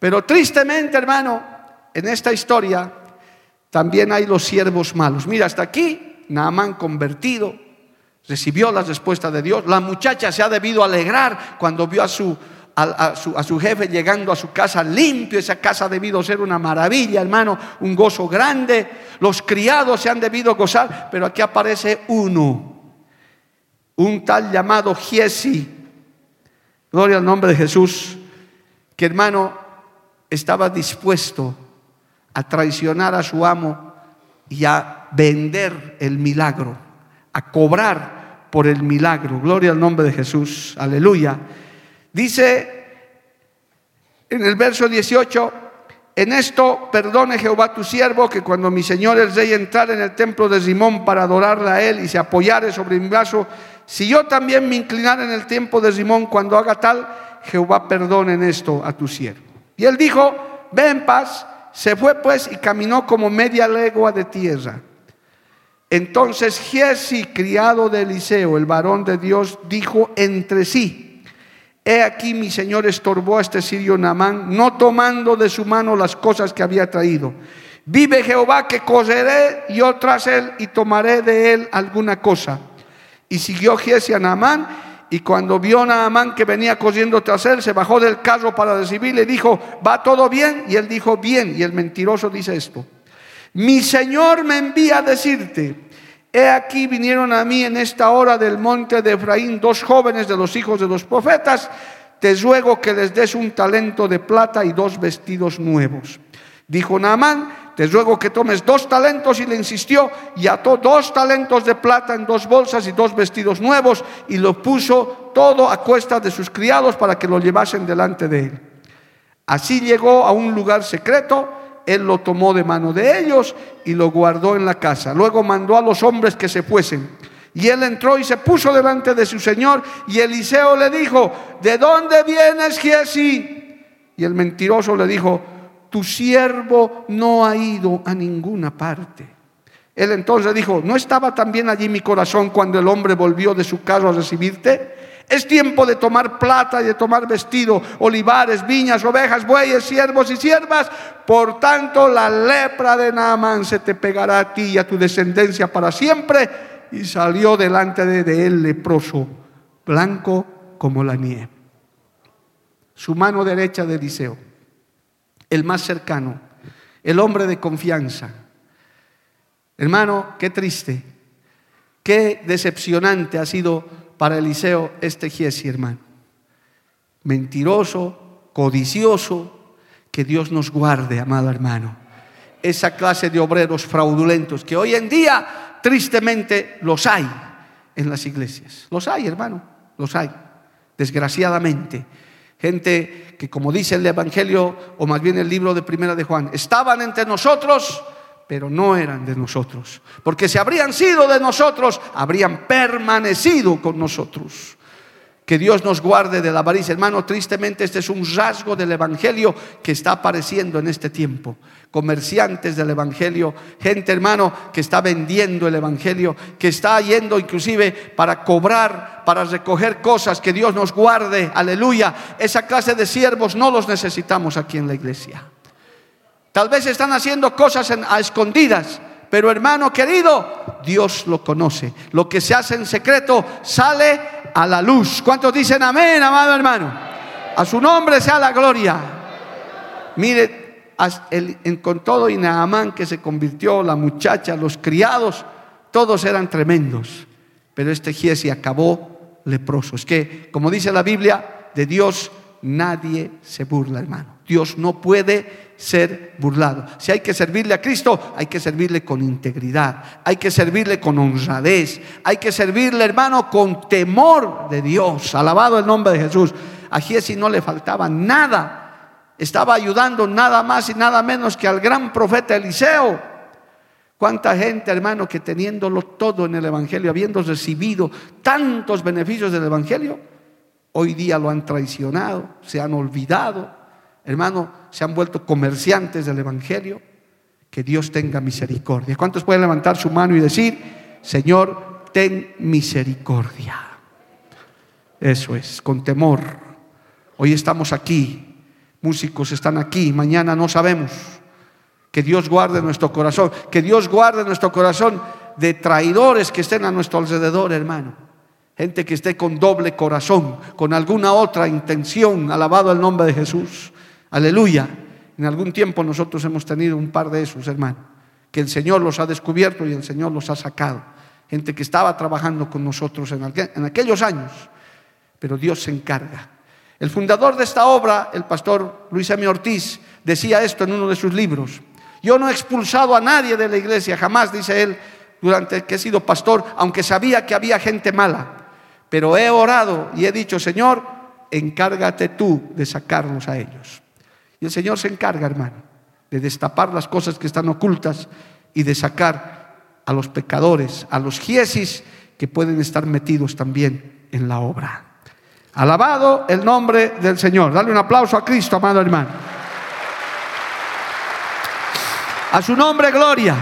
Pero tristemente, hermano, en esta historia también hay los siervos malos. Mira, hasta aquí, Naamán convertido, recibió la respuesta de Dios. La muchacha se ha debido alegrar cuando vio a su, a, su, a su jefe llegando a su casa limpio. Esa casa ha debido ser una maravilla, hermano, un gozo grande. Los criados se han debido gozar, pero aquí aparece uno, un tal llamado Giesi. Gloria al nombre de Jesús, que hermano estaba dispuesto a traicionar a su amo y a vender el milagro, a cobrar por el milagro. Gloria al nombre de Jesús. Aleluya. Dice en el verso 18, en esto perdone Jehová tu siervo, que cuando mi señor el rey entrara en el templo de Simón para adorarle a él y se apoyare sobre mi brazo, si yo también me inclinara en el templo de Simón cuando haga tal, Jehová perdone en esto a tu siervo. Y él dijo, ve en paz. Se fue pues y caminó como media legua de tierra. Entonces Giesi, criado de Eliseo, el varón de Dios, dijo entre sí, he aquí mi señor estorbó a este sirio Namán, no tomando de su mano las cosas que había traído. Vive Jehová que coseré yo tras él y tomaré de él alguna cosa. Y siguió Giesi a Naamán y cuando vio a Naamán que venía cosiendo tras él, se bajó del carro para recibirle y dijo, ¿va todo bien? Y él dijo, bien. Y el mentiroso dice esto, mi Señor me envía a decirte, he aquí vinieron a mí en esta hora del monte de Efraín dos jóvenes de los hijos de los profetas, te ruego que les des un talento de plata y dos vestidos nuevos. Dijo Naamán, te ruego que tomes dos talentos y le insistió y ató dos talentos de plata en dos bolsas y dos vestidos nuevos y lo puso todo a cuesta de sus criados para que lo llevasen delante de él. Así llegó a un lugar secreto, él lo tomó de mano de ellos y lo guardó en la casa. Luego mandó a los hombres que se fuesen. Y él entró y se puso delante de su señor y Eliseo le dijo, ¿de dónde vienes, Giesi? Y el mentiroso le dijo, tu siervo no ha ido a ninguna parte. Él entonces dijo, ¿no estaba también allí mi corazón cuando el hombre volvió de su casa a recibirte? Es tiempo de tomar plata y de tomar vestido, olivares, viñas, ovejas, bueyes, siervos y siervas. Por tanto, la lepra de Naamán se te pegará a ti y a tu descendencia para siempre. Y salió delante de él leproso, blanco como la nieve. Su mano derecha de Eliseo el más cercano, el hombre de confianza. Hermano, qué triste, qué decepcionante ha sido para Eliseo este Giesi, hermano. Mentiroso, codicioso, que Dios nos guarde, amado hermano. Esa clase de obreros fraudulentos que hoy en día tristemente los hay en las iglesias. Los hay, hermano, los hay, desgraciadamente. Gente que como dice el Evangelio, o más bien el libro de Primera de Juan, estaban entre nosotros, pero no eran de nosotros. Porque si habrían sido de nosotros, habrían permanecido con nosotros. Que Dios nos guarde de la avaricia. Hermano, tristemente este es un rasgo del Evangelio que está apareciendo en este tiempo. Comerciantes del Evangelio, gente hermano que está vendiendo el Evangelio, que está yendo inclusive para cobrar, para recoger cosas, que Dios nos guarde, aleluya. Esa clase de siervos no los necesitamos aquí en la iglesia. Tal vez están haciendo cosas a escondidas, pero hermano querido, Dios lo conoce. Lo que se hace en secreto sale a la luz. ¿Cuántos dicen amén, amado hermano? A su nombre sea la gloria. Mire, con todo y Naamán que se convirtió, la muchacha, los criados, todos eran tremendos. Pero este Giesi acabó leproso. Es que, como dice la Biblia, de Dios nadie se burla, hermano. Dios no puede ser burlado. Si hay que servirle a Cristo, hay que servirle con integridad, hay que servirle con honradez, hay que servirle, hermano, con temor de Dios. Alabado el nombre de Jesús. A Giesi no le faltaba nada. Estaba ayudando nada más y nada menos que al gran profeta Eliseo. Cuánta gente, hermano, que teniéndolo todo en el Evangelio, habiendo recibido tantos beneficios del Evangelio, hoy día lo han traicionado, se han olvidado hermano, se han vuelto comerciantes del Evangelio. Que Dios tenga misericordia. ¿Cuántos pueden levantar su mano y decir, Señor, ten misericordia? Eso es, con temor. Hoy estamos aquí, músicos están aquí, mañana no sabemos. Que Dios guarde nuestro corazón, que Dios guarde nuestro corazón de traidores que estén a nuestro alrededor, hermano. Gente que esté con doble corazón, con alguna otra intención, alabado el nombre de Jesús. Aleluya. En algún tiempo nosotros hemos tenido un par de esos, hermanos, que el Señor los ha descubierto y el Señor los ha sacado. Gente que estaba trabajando con nosotros en, aquellos años, pero Dios se encarga. El fundador de esta obra, el pastor Luis M. Ortiz, decía esto en uno de sus libros. Yo no he expulsado a nadie de la iglesia, jamás, dice él, durante que he sido pastor, aunque sabía que había gente mala. Pero he orado y he dicho, Señor, encárgate tú de sacarlos a ellos. Y el Señor se encarga, hermano, de destapar las cosas que están ocultas y de sacar a los pecadores, a los giesis que pueden estar metidos también en la obra. Alabado el nombre del Señor. Dale un aplauso a Cristo, amado hermano. A su nombre, gloria.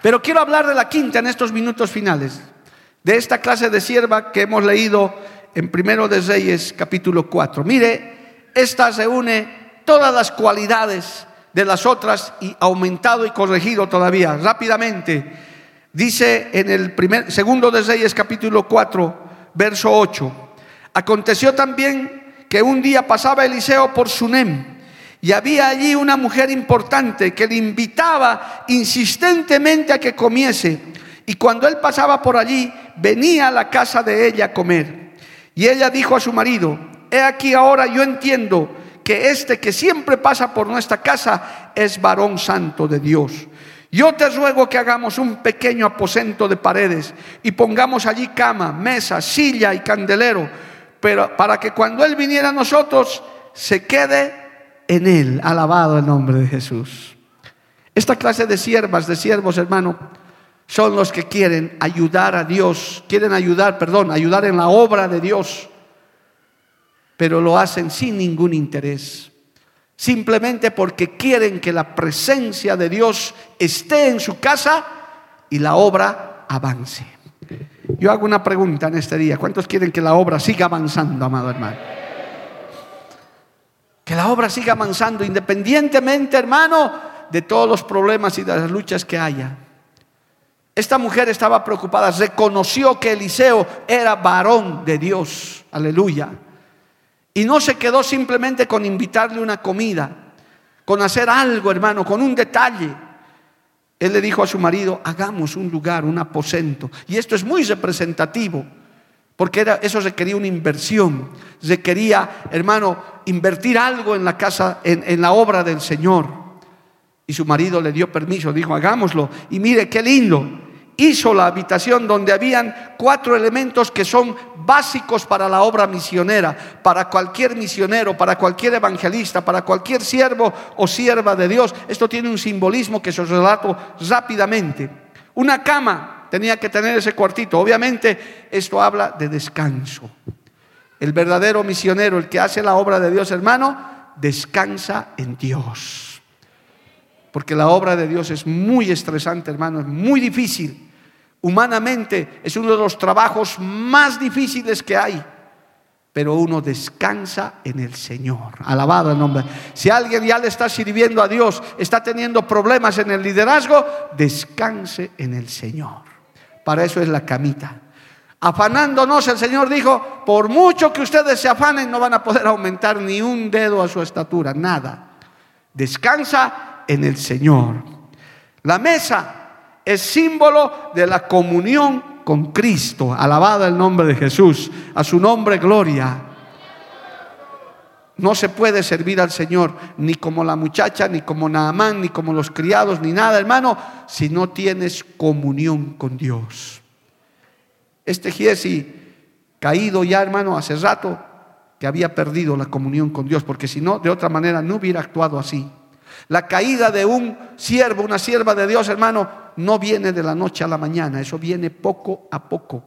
Pero quiero hablar de la quinta en estos minutos finales, de esta clase de sierva que hemos leído en Primero de Reyes, capítulo 4. Mire, esta reúne todas las cualidades de las otras y aumentado y corregido todavía. Rápidamente, dice en el primer, segundo de Reyes capítulo 4, verso 8. Aconteció también que un día pasaba Eliseo por Sunem y había allí una mujer importante que le invitaba insistentemente a que comiese. Y cuando él pasaba por allí, venía a la casa de ella a comer. Y ella dijo a su marido, he aquí ahora yo entiendo que este que siempre pasa por nuestra casa es varón santo de Dios. Yo te ruego que hagamos un pequeño aposento de paredes y pongamos allí cama, mesa, silla y candelero, pero para que cuando Él viniera a nosotros se quede en Él. Alabado el nombre de Jesús. Esta clase de siervas, de siervos, hermano, son los que quieren ayudar a Dios, quieren ayudar, perdón, ayudar en la obra de Dios pero lo hacen sin ningún interés. Simplemente porque quieren que la presencia de Dios esté en su casa y la obra avance. Yo hago una pregunta en este día. ¿Cuántos quieren que la obra siga avanzando, amado hermano? Que la obra siga avanzando independientemente, hermano, de todos los problemas y de las luchas que haya. Esta mujer estaba preocupada, reconoció que Eliseo era varón de Dios. Aleluya. Y no se quedó simplemente con invitarle una comida, con hacer algo, hermano, con un detalle. Él le dijo a su marido, hagamos un lugar, un aposento. Y esto es muy representativo, porque era, eso requería una inversión. Requería, hermano, invertir algo en la casa, en, en la obra del Señor. Y su marido le dio permiso, dijo, hagámoslo. Y mire, qué lindo hizo la habitación donde habían cuatro elementos que son básicos para la obra misionera, para cualquier misionero, para cualquier evangelista, para cualquier siervo o sierva de Dios. Esto tiene un simbolismo que se os relato rápidamente. Una cama tenía que tener ese cuartito. Obviamente esto habla de descanso. El verdadero misionero, el que hace la obra de Dios, hermano, descansa en Dios. Porque la obra de Dios es muy estresante, hermano, es muy difícil. Humanamente es uno de los trabajos más difíciles que hay. Pero uno descansa en el Señor. Alabado el nombre. Si alguien ya le está sirviendo a Dios, está teniendo problemas en el liderazgo, descanse en el Señor. Para eso es la camita. Afanándonos, el Señor dijo, por mucho que ustedes se afanen, no van a poder aumentar ni un dedo a su estatura, nada. Descansa en el Señor. La mesa es símbolo de la comunión con Cristo. Alabado el nombre de Jesús. A su nombre, gloria. No se puede servir al Señor ni como la muchacha, ni como Naamán, ni como los criados, ni nada, hermano, si no tienes comunión con Dios. Este Giesi, caído ya, hermano, hace rato, que había perdido la comunión con Dios, porque si no, de otra manera no hubiera actuado así. La caída de un siervo, una sierva de Dios, hermano, no viene de la noche a la mañana, eso viene poco a poco.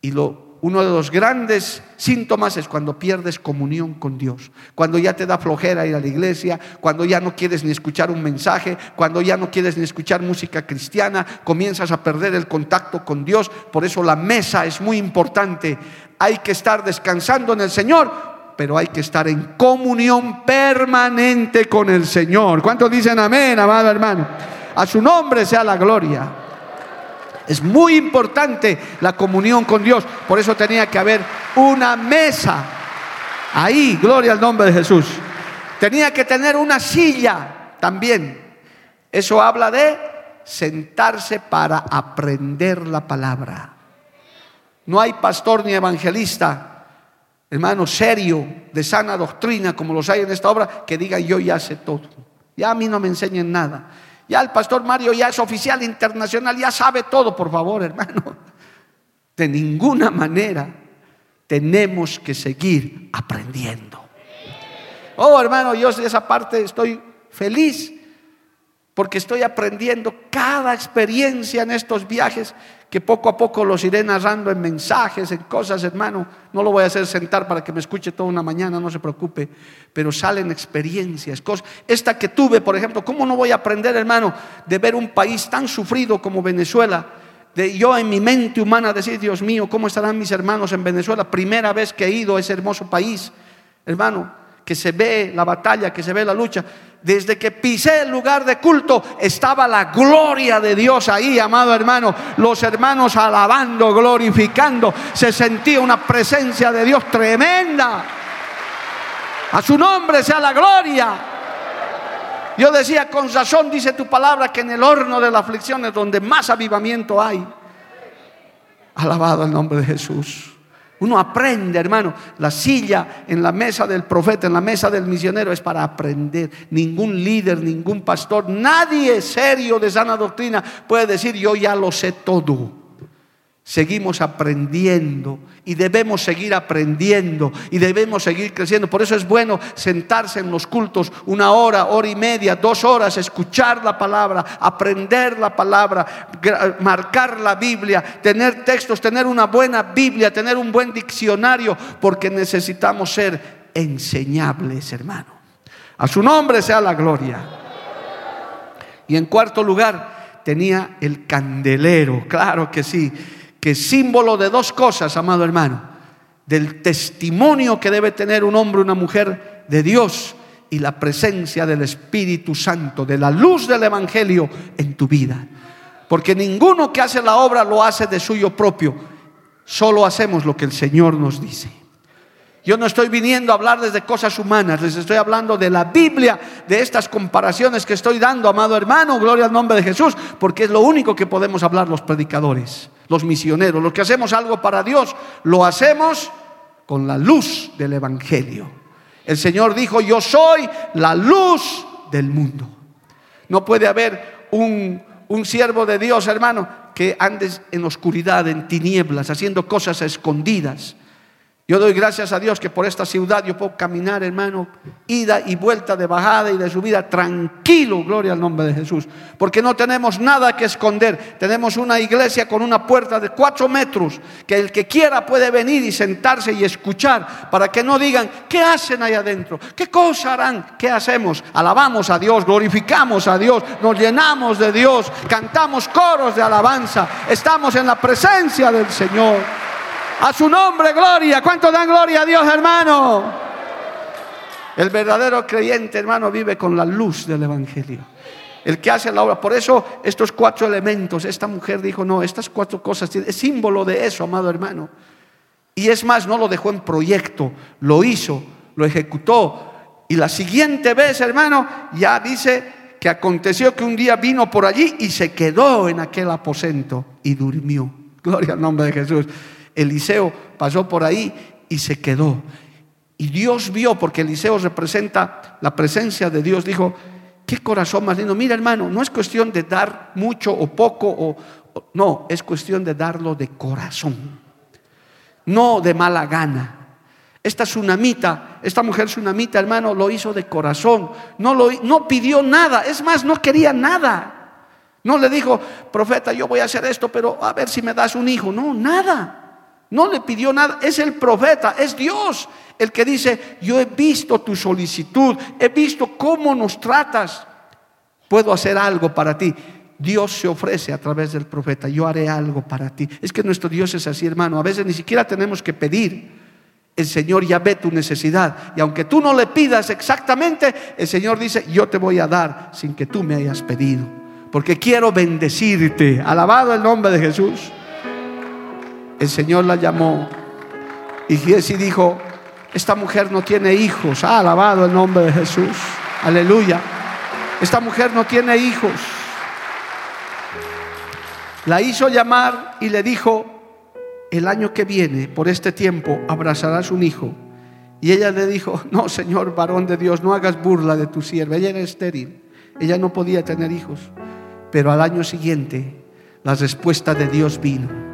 Y lo, uno de los grandes síntomas es cuando pierdes comunión con Dios, cuando ya te da flojera ir a la iglesia, cuando ya no quieres ni escuchar un mensaje, cuando ya no quieres ni escuchar música cristiana, comienzas a perder el contacto con Dios. Por eso la mesa es muy importante. Hay que estar descansando en el Señor pero hay que estar en comunión permanente con el Señor. ¿Cuántos dicen amén, amado hermano? A su nombre sea la gloria. Es muy importante la comunión con Dios. Por eso tenía que haber una mesa. Ahí, gloria al nombre de Jesús. Tenía que tener una silla también. Eso habla de sentarse para aprender la palabra. No hay pastor ni evangelista hermano, serio, de sana doctrina, como los hay en esta obra, que diga yo ya sé todo. Ya a mí no me enseñen nada. Ya el pastor Mario ya es oficial internacional, ya sabe todo, por favor, [laughs] hermano. De ninguna manera tenemos que seguir aprendiendo. Oh, hermano, yo de esa parte estoy feliz porque estoy aprendiendo cada experiencia en estos viajes que poco a poco los iré narrando en mensajes, en cosas, hermano. No lo voy a hacer sentar para que me escuche toda una mañana, no se preocupe, pero salen experiencias, cosas. Esta que tuve, por ejemplo, ¿cómo no voy a aprender, hermano, de ver un país tan sufrido como Venezuela? De yo en mi mente humana decir, Dios mío, ¿cómo estarán mis hermanos en Venezuela? Primera vez que he ido a ese hermoso país, hermano. Que se ve la batalla, que se ve la lucha. Desde que pisé el lugar de culto estaba la gloria de Dios ahí, amado hermano. Los hermanos alabando, glorificando. Se sentía una presencia de Dios tremenda. A su nombre sea la gloria. Yo decía, con razón dice tu palabra que en el horno de la aflicción es donde más avivamiento hay. Alabado el nombre de Jesús. Uno aprende, hermano. La silla en la mesa del profeta, en la mesa del misionero es para aprender. Ningún líder, ningún pastor, nadie serio de sana doctrina puede decir yo ya lo sé todo seguimos aprendiendo y debemos seguir aprendiendo y debemos seguir creciendo. Por eso es bueno sentarse en los cultos una hora, hora y media, dos horas, escuchar la palabra, aprender la palabra, marcar la Biblia, tener textos, tener una buena Biblia, tener un buen diccionario, porque necesitamos ser enseñables, hermano. A su nombre sea la gloria. Y en cuarto lugar, tenía el candelero, claro que sí que es símbolo de dos cosas, amado hermano, del testimonio que debe tener un hombre, una mujer de Dios y la presencia del Espíritu Santo, de la luz del Evangelio en tu vida. Porque ninguno que hace la obra lo hace de suyo propio, solo hacemos lo que el Señor nos dice. Yo no estoy viniendo a hablar desde cosas humanas, les estoy hablando de la Biblia, de estas comparaciones que estoy dando, amado hermano, gloria al nombre de Jesús, porque es lo único que podemos hablar los predicadores, los misioneros, los que hacemos algo para Dios, lo hacemos con la luz del Evangelio. El Señor dijo, yo soy la luz del mundo. No puede haber un, un siervo de Dios, hermano, que andes en oscuridad, en tinieblas, haciendo cosas escondidas. Yo doy gracias a Dios que por esta ciudad yo puedo caminar, hermano, ida y vuelta de bajada y de subida, tranquilo, gloria al nombre de Jesús. Porque no tenemos nada que esconder. Tenemos una iglesia con una puerta de cuatro metros, que el que quiera puede venir y sentarse y escuchar, para que no digan, ¿qué hacen ahí adentro? ¿Qué cosa harán? ¿Qué hacemos? Alabamos a Dios, glorificamos a Dios, nos llenamos de Dios, cantamos coros de alabanza, estamos en la presencia del Señor. A su nombre, gloria. ¿Cuánto dan gloria a Dios, hermano? El verdadero creyente, hermano, vive con la luz del Evangelio. El que hace la obra. Por eso estos cuatro elementos, esta mujer dijo, no, estas cuatro cosas, es símbolo de eso, amado hermano. Y es más, no lo dejó en proyecto, lo hizo, lo ejecutó. Y la siguiente vez, hermano, ya dice que aconteció que un día vino por allí y se quedó en aquel aposento y durmió. Gloria al nombre de Jesús. Eliseo pasó por ahí y se quedó. Y Dios vio, porque Eliseo representa la presencia de Dios, dijo, qué corazón más lindo. Mira hermano, no es cuestión de dar mucho o poco, o, no, es cuestión de darlo de corazón, no de mala gana. Esta tsunamita, esta mujer tsunamita, hermano, lo hizo de corazón. No, lo, no pidió nada. Es más, no quería nada. No le dijo, profeta, yo voy a hacer esto, pero a ver si me das un hijo. No, nada. No le pidió nada, es el profeta, es Dios el que dice, yo he visto tu solicitud, he visto cómo nos tratas, puedo hacer algo para ti. Dios se ofrece a través del profeta, yo haré algo para ti. Es que nuestro Dios es así, hermano, a veces ni siquiera tenemos que pedir. El Señor ya ve tu necesidad y aunque tú no le pidas exactamente, el Señor dice, yo te voy a dar sin que tú me hayas pedido, porque quiero bendecirte. Alabado el nombre de Jesús el Señor la llamó y Giesi dijo, esta mujer no tiene hijos. Ha alabado el nombre de Jesús. Aleluya. Esta mujer no tiene hijos. La hizo llamar y le dijo, el año que viene, por este tiempo, abrazarás un hijo. Y ella le dijo, no, Señor, varón de Dios, no hagas burla de tu sierva. Ella era estéril. Ella no podía tener hijos. Pero al año siguiente, la respuesta de Dios vino.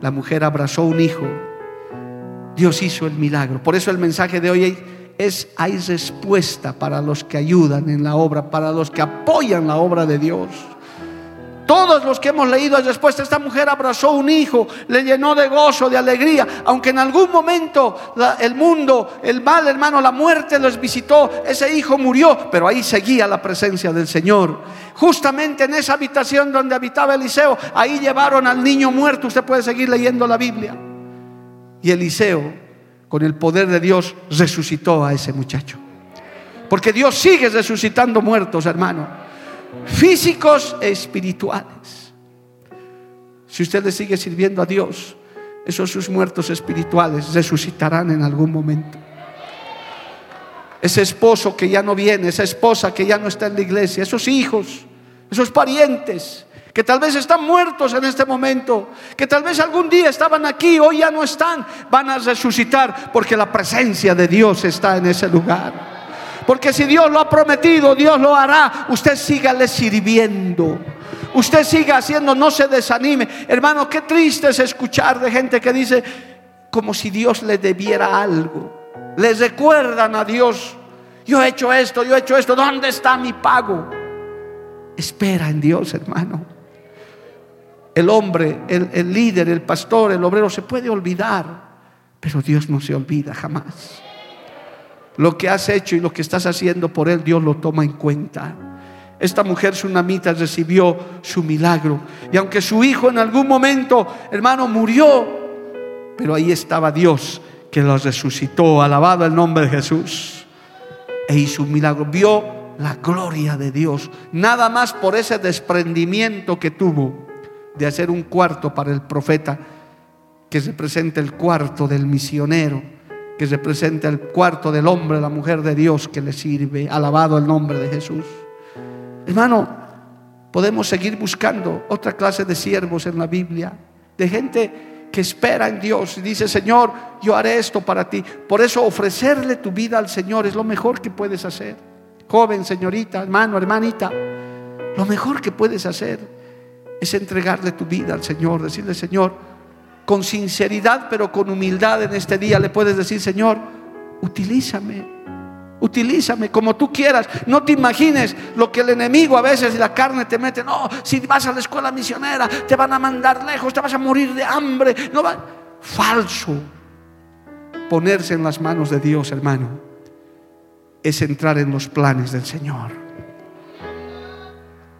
La mujer abrazó un hijo. Dios hizo el milagro. Por eso el mensaje de hoy es, hay respuesta para los que ayudan en la obra, para los que apoyan la obra de Dios. Todos los que hemos leído respuesta. Esta mujer abrazó un hijo, le llenó de gozo, de alegría, aunque en algún momento el mundo, el mal hermano, la muerte los visitó, ese hijo murió, pero ahí seguía la presencia del Señor. Justamente en esa habitación donde habitaba Eliseo, ahí llevaron al niño muerto. Usted puede seguir leyendo la Biblia. Y Eliseo con el poder de Dios, resucitó a ese muchacho. Porque Dios sigue resucitando muertos, hermano. Físicos e espirituales. Si usted le sigue sirviendo a Dios, esos sus muertos espirituales resucitarán en algún momento. Ese esposo que ya no viene, esa esposa que ya no está en la iglesia, esos hijos, esos parientes que tal vez están muertos en este momento, que tal vez algún día estaban aquí, hoy ya no están, van a resucitar porque la presencia de Dios está en ese lugar. Porque si Dios lo ha prometido, Dios lo hará. Usted sígale sirviendo. Usted siga haciendo, no se desanime. Hermano, qué triste es escuchar de gente que dice como si Dios le debiera algo. Les recuerdan a Dios, yo he hecho esto, yo he hecho esto, ¿dónde está mi pago? Espera en Dios, hermano el hombre, el, líder, el pastor, el obrero se puede olvidar, pero Dios no se olvida jamás. Lo que has hecho y lo que estás haciendo por Él, Dios lo toma en cuenta. Esta mujer sunamita recibió su milagro. Y aunque su hijo en algún momento, hermano, murió, pero ahí estaba Dios que lo resucitó. Alabado el nombre de Jesús. E hizo un milagro. Vio la gloria de Dios. Nada más por ese desprendimiento que tuvo de hacer un cuarto para el profeta que representa el cuarto del misionero, que representa el cuarto del hombre, la mujer de Dios que le sirve. Alabado el nombre de Jesús. Hermano, podemos seguir buscando otra clase de siervos en la Biblia, de gente que espera en Dios y dice, Señor, yo haré esto para ti. Por eso ofrecerle tu vida al Señor es lo mejor que puedes hacer. Joven, señorita, hermano, hermanita, lo mejor que puedes hacer es entregarle tu vida al Señor, decirle, Señor, con sinceridad, pero con humildad en este día le puedes decir, Señor, utilízame, utilízame como tú quieras. No te imagines lo que el enemigo a veces y la carne te mete. No, si vas a la escuela misionera, te van a mandar lejos, te vas a morir de hambre. No va. Falso. Ponerse en las manos de Dios, hermano, es entrar en los planes del Señor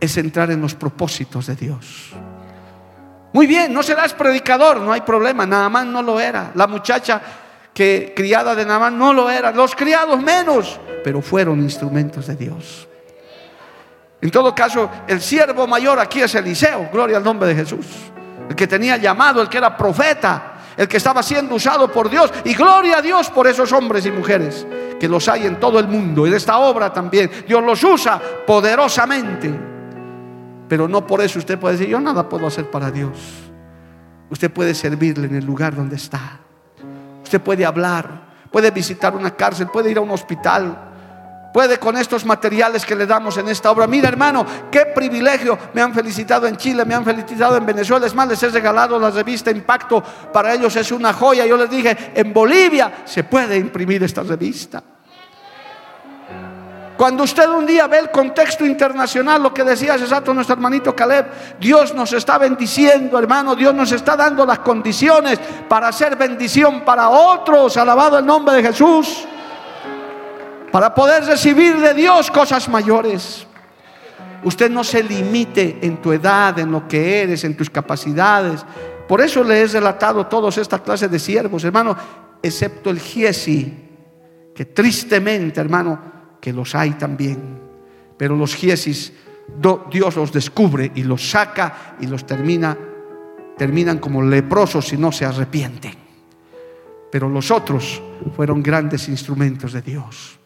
es entrar en los propósitos de Dios. Muy bien, no serás predicador, no hay problema. Naamán no lo era. La muchacha que criada de Naamán no lo era. Los criados menos, pero fueron instrumentos de Dios. En todo caso, el siervo mayor aquí es Eliseo, gloria al nombre de Jesús. El que tenía llamado, el que era profeta, el que estaba siendo usado por Dios. Y gloria a Dios por esos hombres y mujeres que los hay en todo el mundo. En esta obra también. Dios los usa poderosamente. Pero no por eso usted puede decir, yo nada puedo hacer para Dios. Usted puede servirle en el lugar donde está. Usted puede hablar, puede visitar una cárcel, puede ir a un hospital. Puede con estos materiales que le damos en esta obra. Mira hermano, qué privilegio. Me han felicitado en Chile, me han felicitado en Venezuela. Es más, les he regalado la revista Impacto. Para ellos es una joya. Yo les dije, en Bolivia se puede imprimir esta revista. Cuando usted un día ve el contexto internacional, lo que decía hace rato nuestro hermanito Caleb, Dios nos está bendiciendo, hermano, Dios nos está dando las condiciones para hacer bendición para otros, alabado el nombre de Jesús, para poder recibir de Dios cosas mayores. Usted no se limite en tu edad, en lo que eres, en tus capacidades. Por eso le he relatado todas estas clases de siervos, hermano, excepto el Giesi, que tristemente, hermano, que los hay también. Pero los giesis, Dios los descubre y los saca y los termina, terminan como leprosos si no se arrepienten. Pero los otros fueron grandes instrumentos de Dios.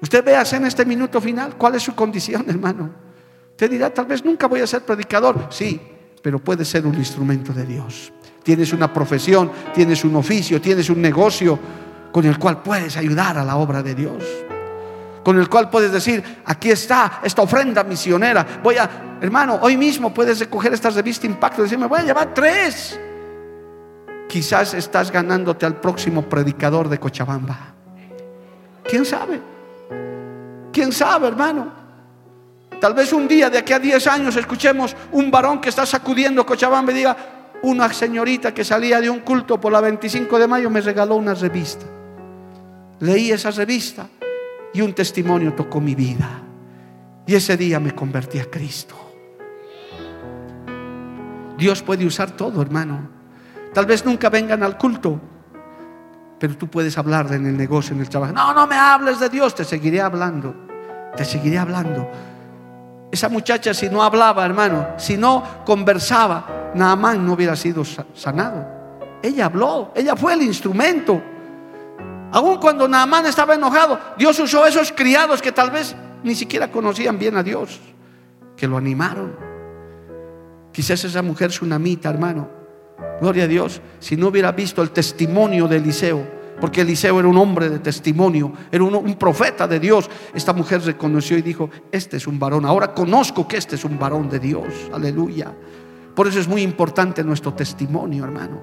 Usted véase en este minuto final cuál es su condición, hermano. Usted dirá, tal vez nunca voy a ser predicador. Sí, pero puede ser un instrumento de Dios. Tienes una profesión, tienes un oficio, tienes un negocio con el cual puedes ayudar a la obra de Dios con el cual puedes decir, aquí está esta ofrenda misionera. Voy a, hermano, hoy mismo puedes recoger esta revista Impacto y decirme, voy a llevar tres. Quizás estás ganándote al próximo predicador de Cochabamba. ¿Quién sabe? ¿Quién sabe, hermano? Tal vez un día, de aquí a 10 años, escuchemos un varón que está sacudiendo Cochabamba y diga, una señorita que salía de un culto por la 25 de mayo me regaló una revista. Leí esa revista y un testimonio tocó mi vida. Y ese día me convertí a Cristo. Dios puede usar todo, hermano. Tal vez nunca vengan al culto, Pero tú puedes hablar en el negocio, en el trabajo. No, no me hables de Dios, te seguiré hablando. Te seguiré hablando. Esa muchacha si no hablaba, hermano, si no conversaba, Naamán no hubiera sido sanado. Ella habló, ella fue el instrumento. Aun cuando Naamán estaba enojado, Dios usó esos criados que tal vez ni siquiera conocían bien a Dios, que lo animaron. Quizás esa mujer sunamita, hermano, gloria a Dios, si no hubiera visto el testimonio de Eliseo, porque Eliseo era un hombre de testimonio, era un, profeta de Dios. Esta mujer reconoció y dijo, este es un varón, ahora conozco que este es un varón de Dios, aleluya. Por eso es muy importante nuestro testimonio, hermano,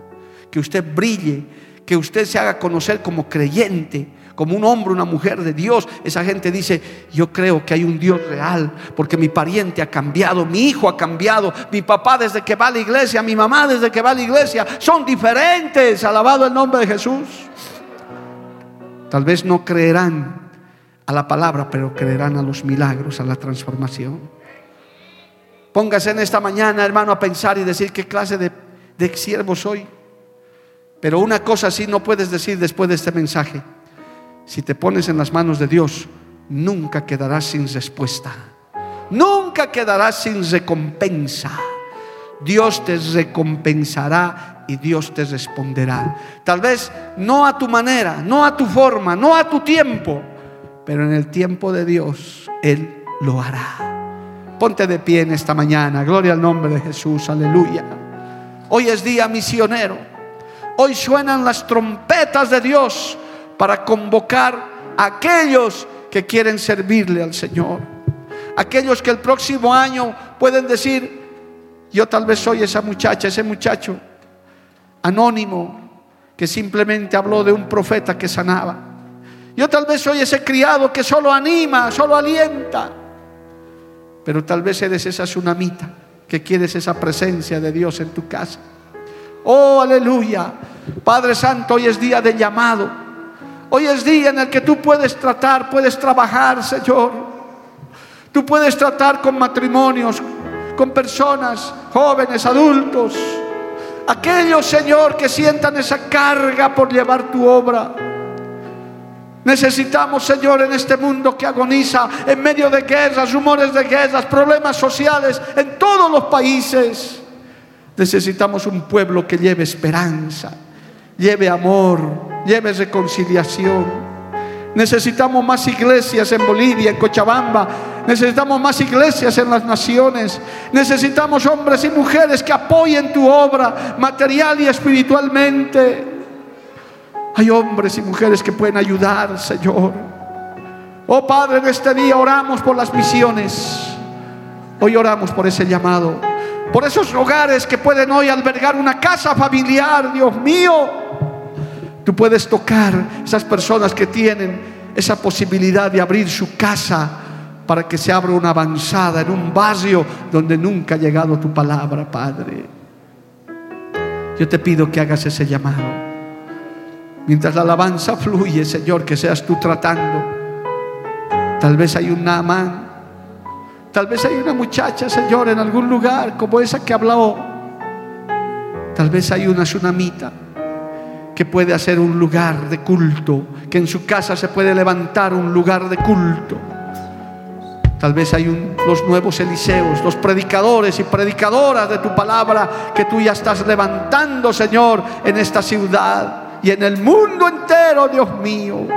que usted brille, que usted se haga conocer como creyente, como un hombre, una mujer de Dios. Esa gente dice, yo creo que hay un Dios real, porque mi pariente ha cambiado, mi hijo ha cambiado, mi papá desde que va a la iglesia, mi mamá desde que va a la iglesia, son diferentes. Alabado el nombre de Jesús. Tal vez no creerán a la palabra, pero creerán a los milagros, a la transformación. Póngase en esta mañana, hermano, a pensar y decir qué clase de, de siervo soy. Pero una cosa sí no puedes decir después de este mensaje. Si te pones en las manos de Dios, nunca quedarás sin respuesta. Nunca quedarás sin recompensa. Dios te recompensará y Dios te responderá. Tal vez no a tu manera, no a tu forma, no a tu tiempo, pero en el tiempo de Dios Él lo hará. Ponte de pie en esta mañana. Gloria al nombre de Jesús. Aleluya. Hoy es día misionero. Hoy suenan las trompetas de Dios para convocar a aquellos que quieren servirle al Señor. Aquellos que el próximo año pueden decir, yo tal vez soy esa muchacha, ese muchacho anónimo que simplemente habló de un profeta que sanaba. Yo tal vez soy ese criado que solo anima, solo alienta. Pero tal vez eres esa tsunamita que quieres esa presencia de Dios en tu casa. Oh, aleluya. Padre Santo, hoy es día de llamado. Hoy es día en el que tú puedes tratar, puedes trabajar, Señor. Tú puedes tratar con matrimonios, con personas, jóvenes, adultos Aquellos, Señor, que sientan esa carga por llevar tu obra. Necesitamos, Señor, en este mundo que agoniza en medio de guerras, rumores de guerras, problemas sociales en todos los países. Necesitamos un pueblo que lleve esperanza, lleve amor, lleve reconciliación. Necesitamos más iglesias en Bolivia, en Cochabamba. Necesitamos más iglesias en las naciones. Necesitamos hombres y mujeres que apoyen tu obra material y espiritualmente. Hay hombres y mujeres que pueden ayudar, Señor. Oh Padre, en este día oramos por las misiones. Hoy oramos por ese llamado. Por esos hogares que pueden hoy albergar una casa familiar, Dios mío. Tú puedes tocar esas personas que tienen esa posibilidad de abrir su casa para que se abra una avanzada en un barrio donde nunca ha llegado tu palabra, Padre. Yo te pido que hagas ese llamado. Mientras la alabanza fluye, Señor, que seas tú tratando. Tal vez hay un Naamán. Tal vez hay una muchacha, Señor, en algún lugar como esa que habló. Tal vez hay una tsunamita que puede hacer un lugar de culto, que en su casa se puede levantar un lugar de culto. Tal vez hay los nuevos Eliseos, los predicadores y predicadoras de tu palabra que tú ya estás levantando, Señor, en esta ciudad y en el mundo entero, Dios mío.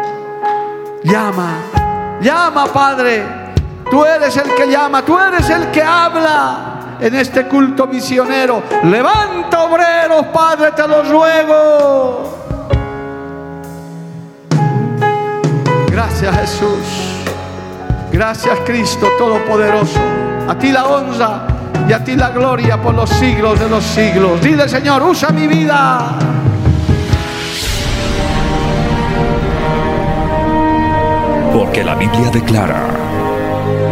Llama, llama, Padre. Tú eres el que llama, tú eres el que habla en este culto misionero. Levanta obreros, Padre, te lo ruego. Gracias Jesús. Gracias Cristo Todopoderoso. A ti la honra y a ti la gloria por los siglos de los siglos. Dile Señor, usa mi vida. Porque la Biblia declara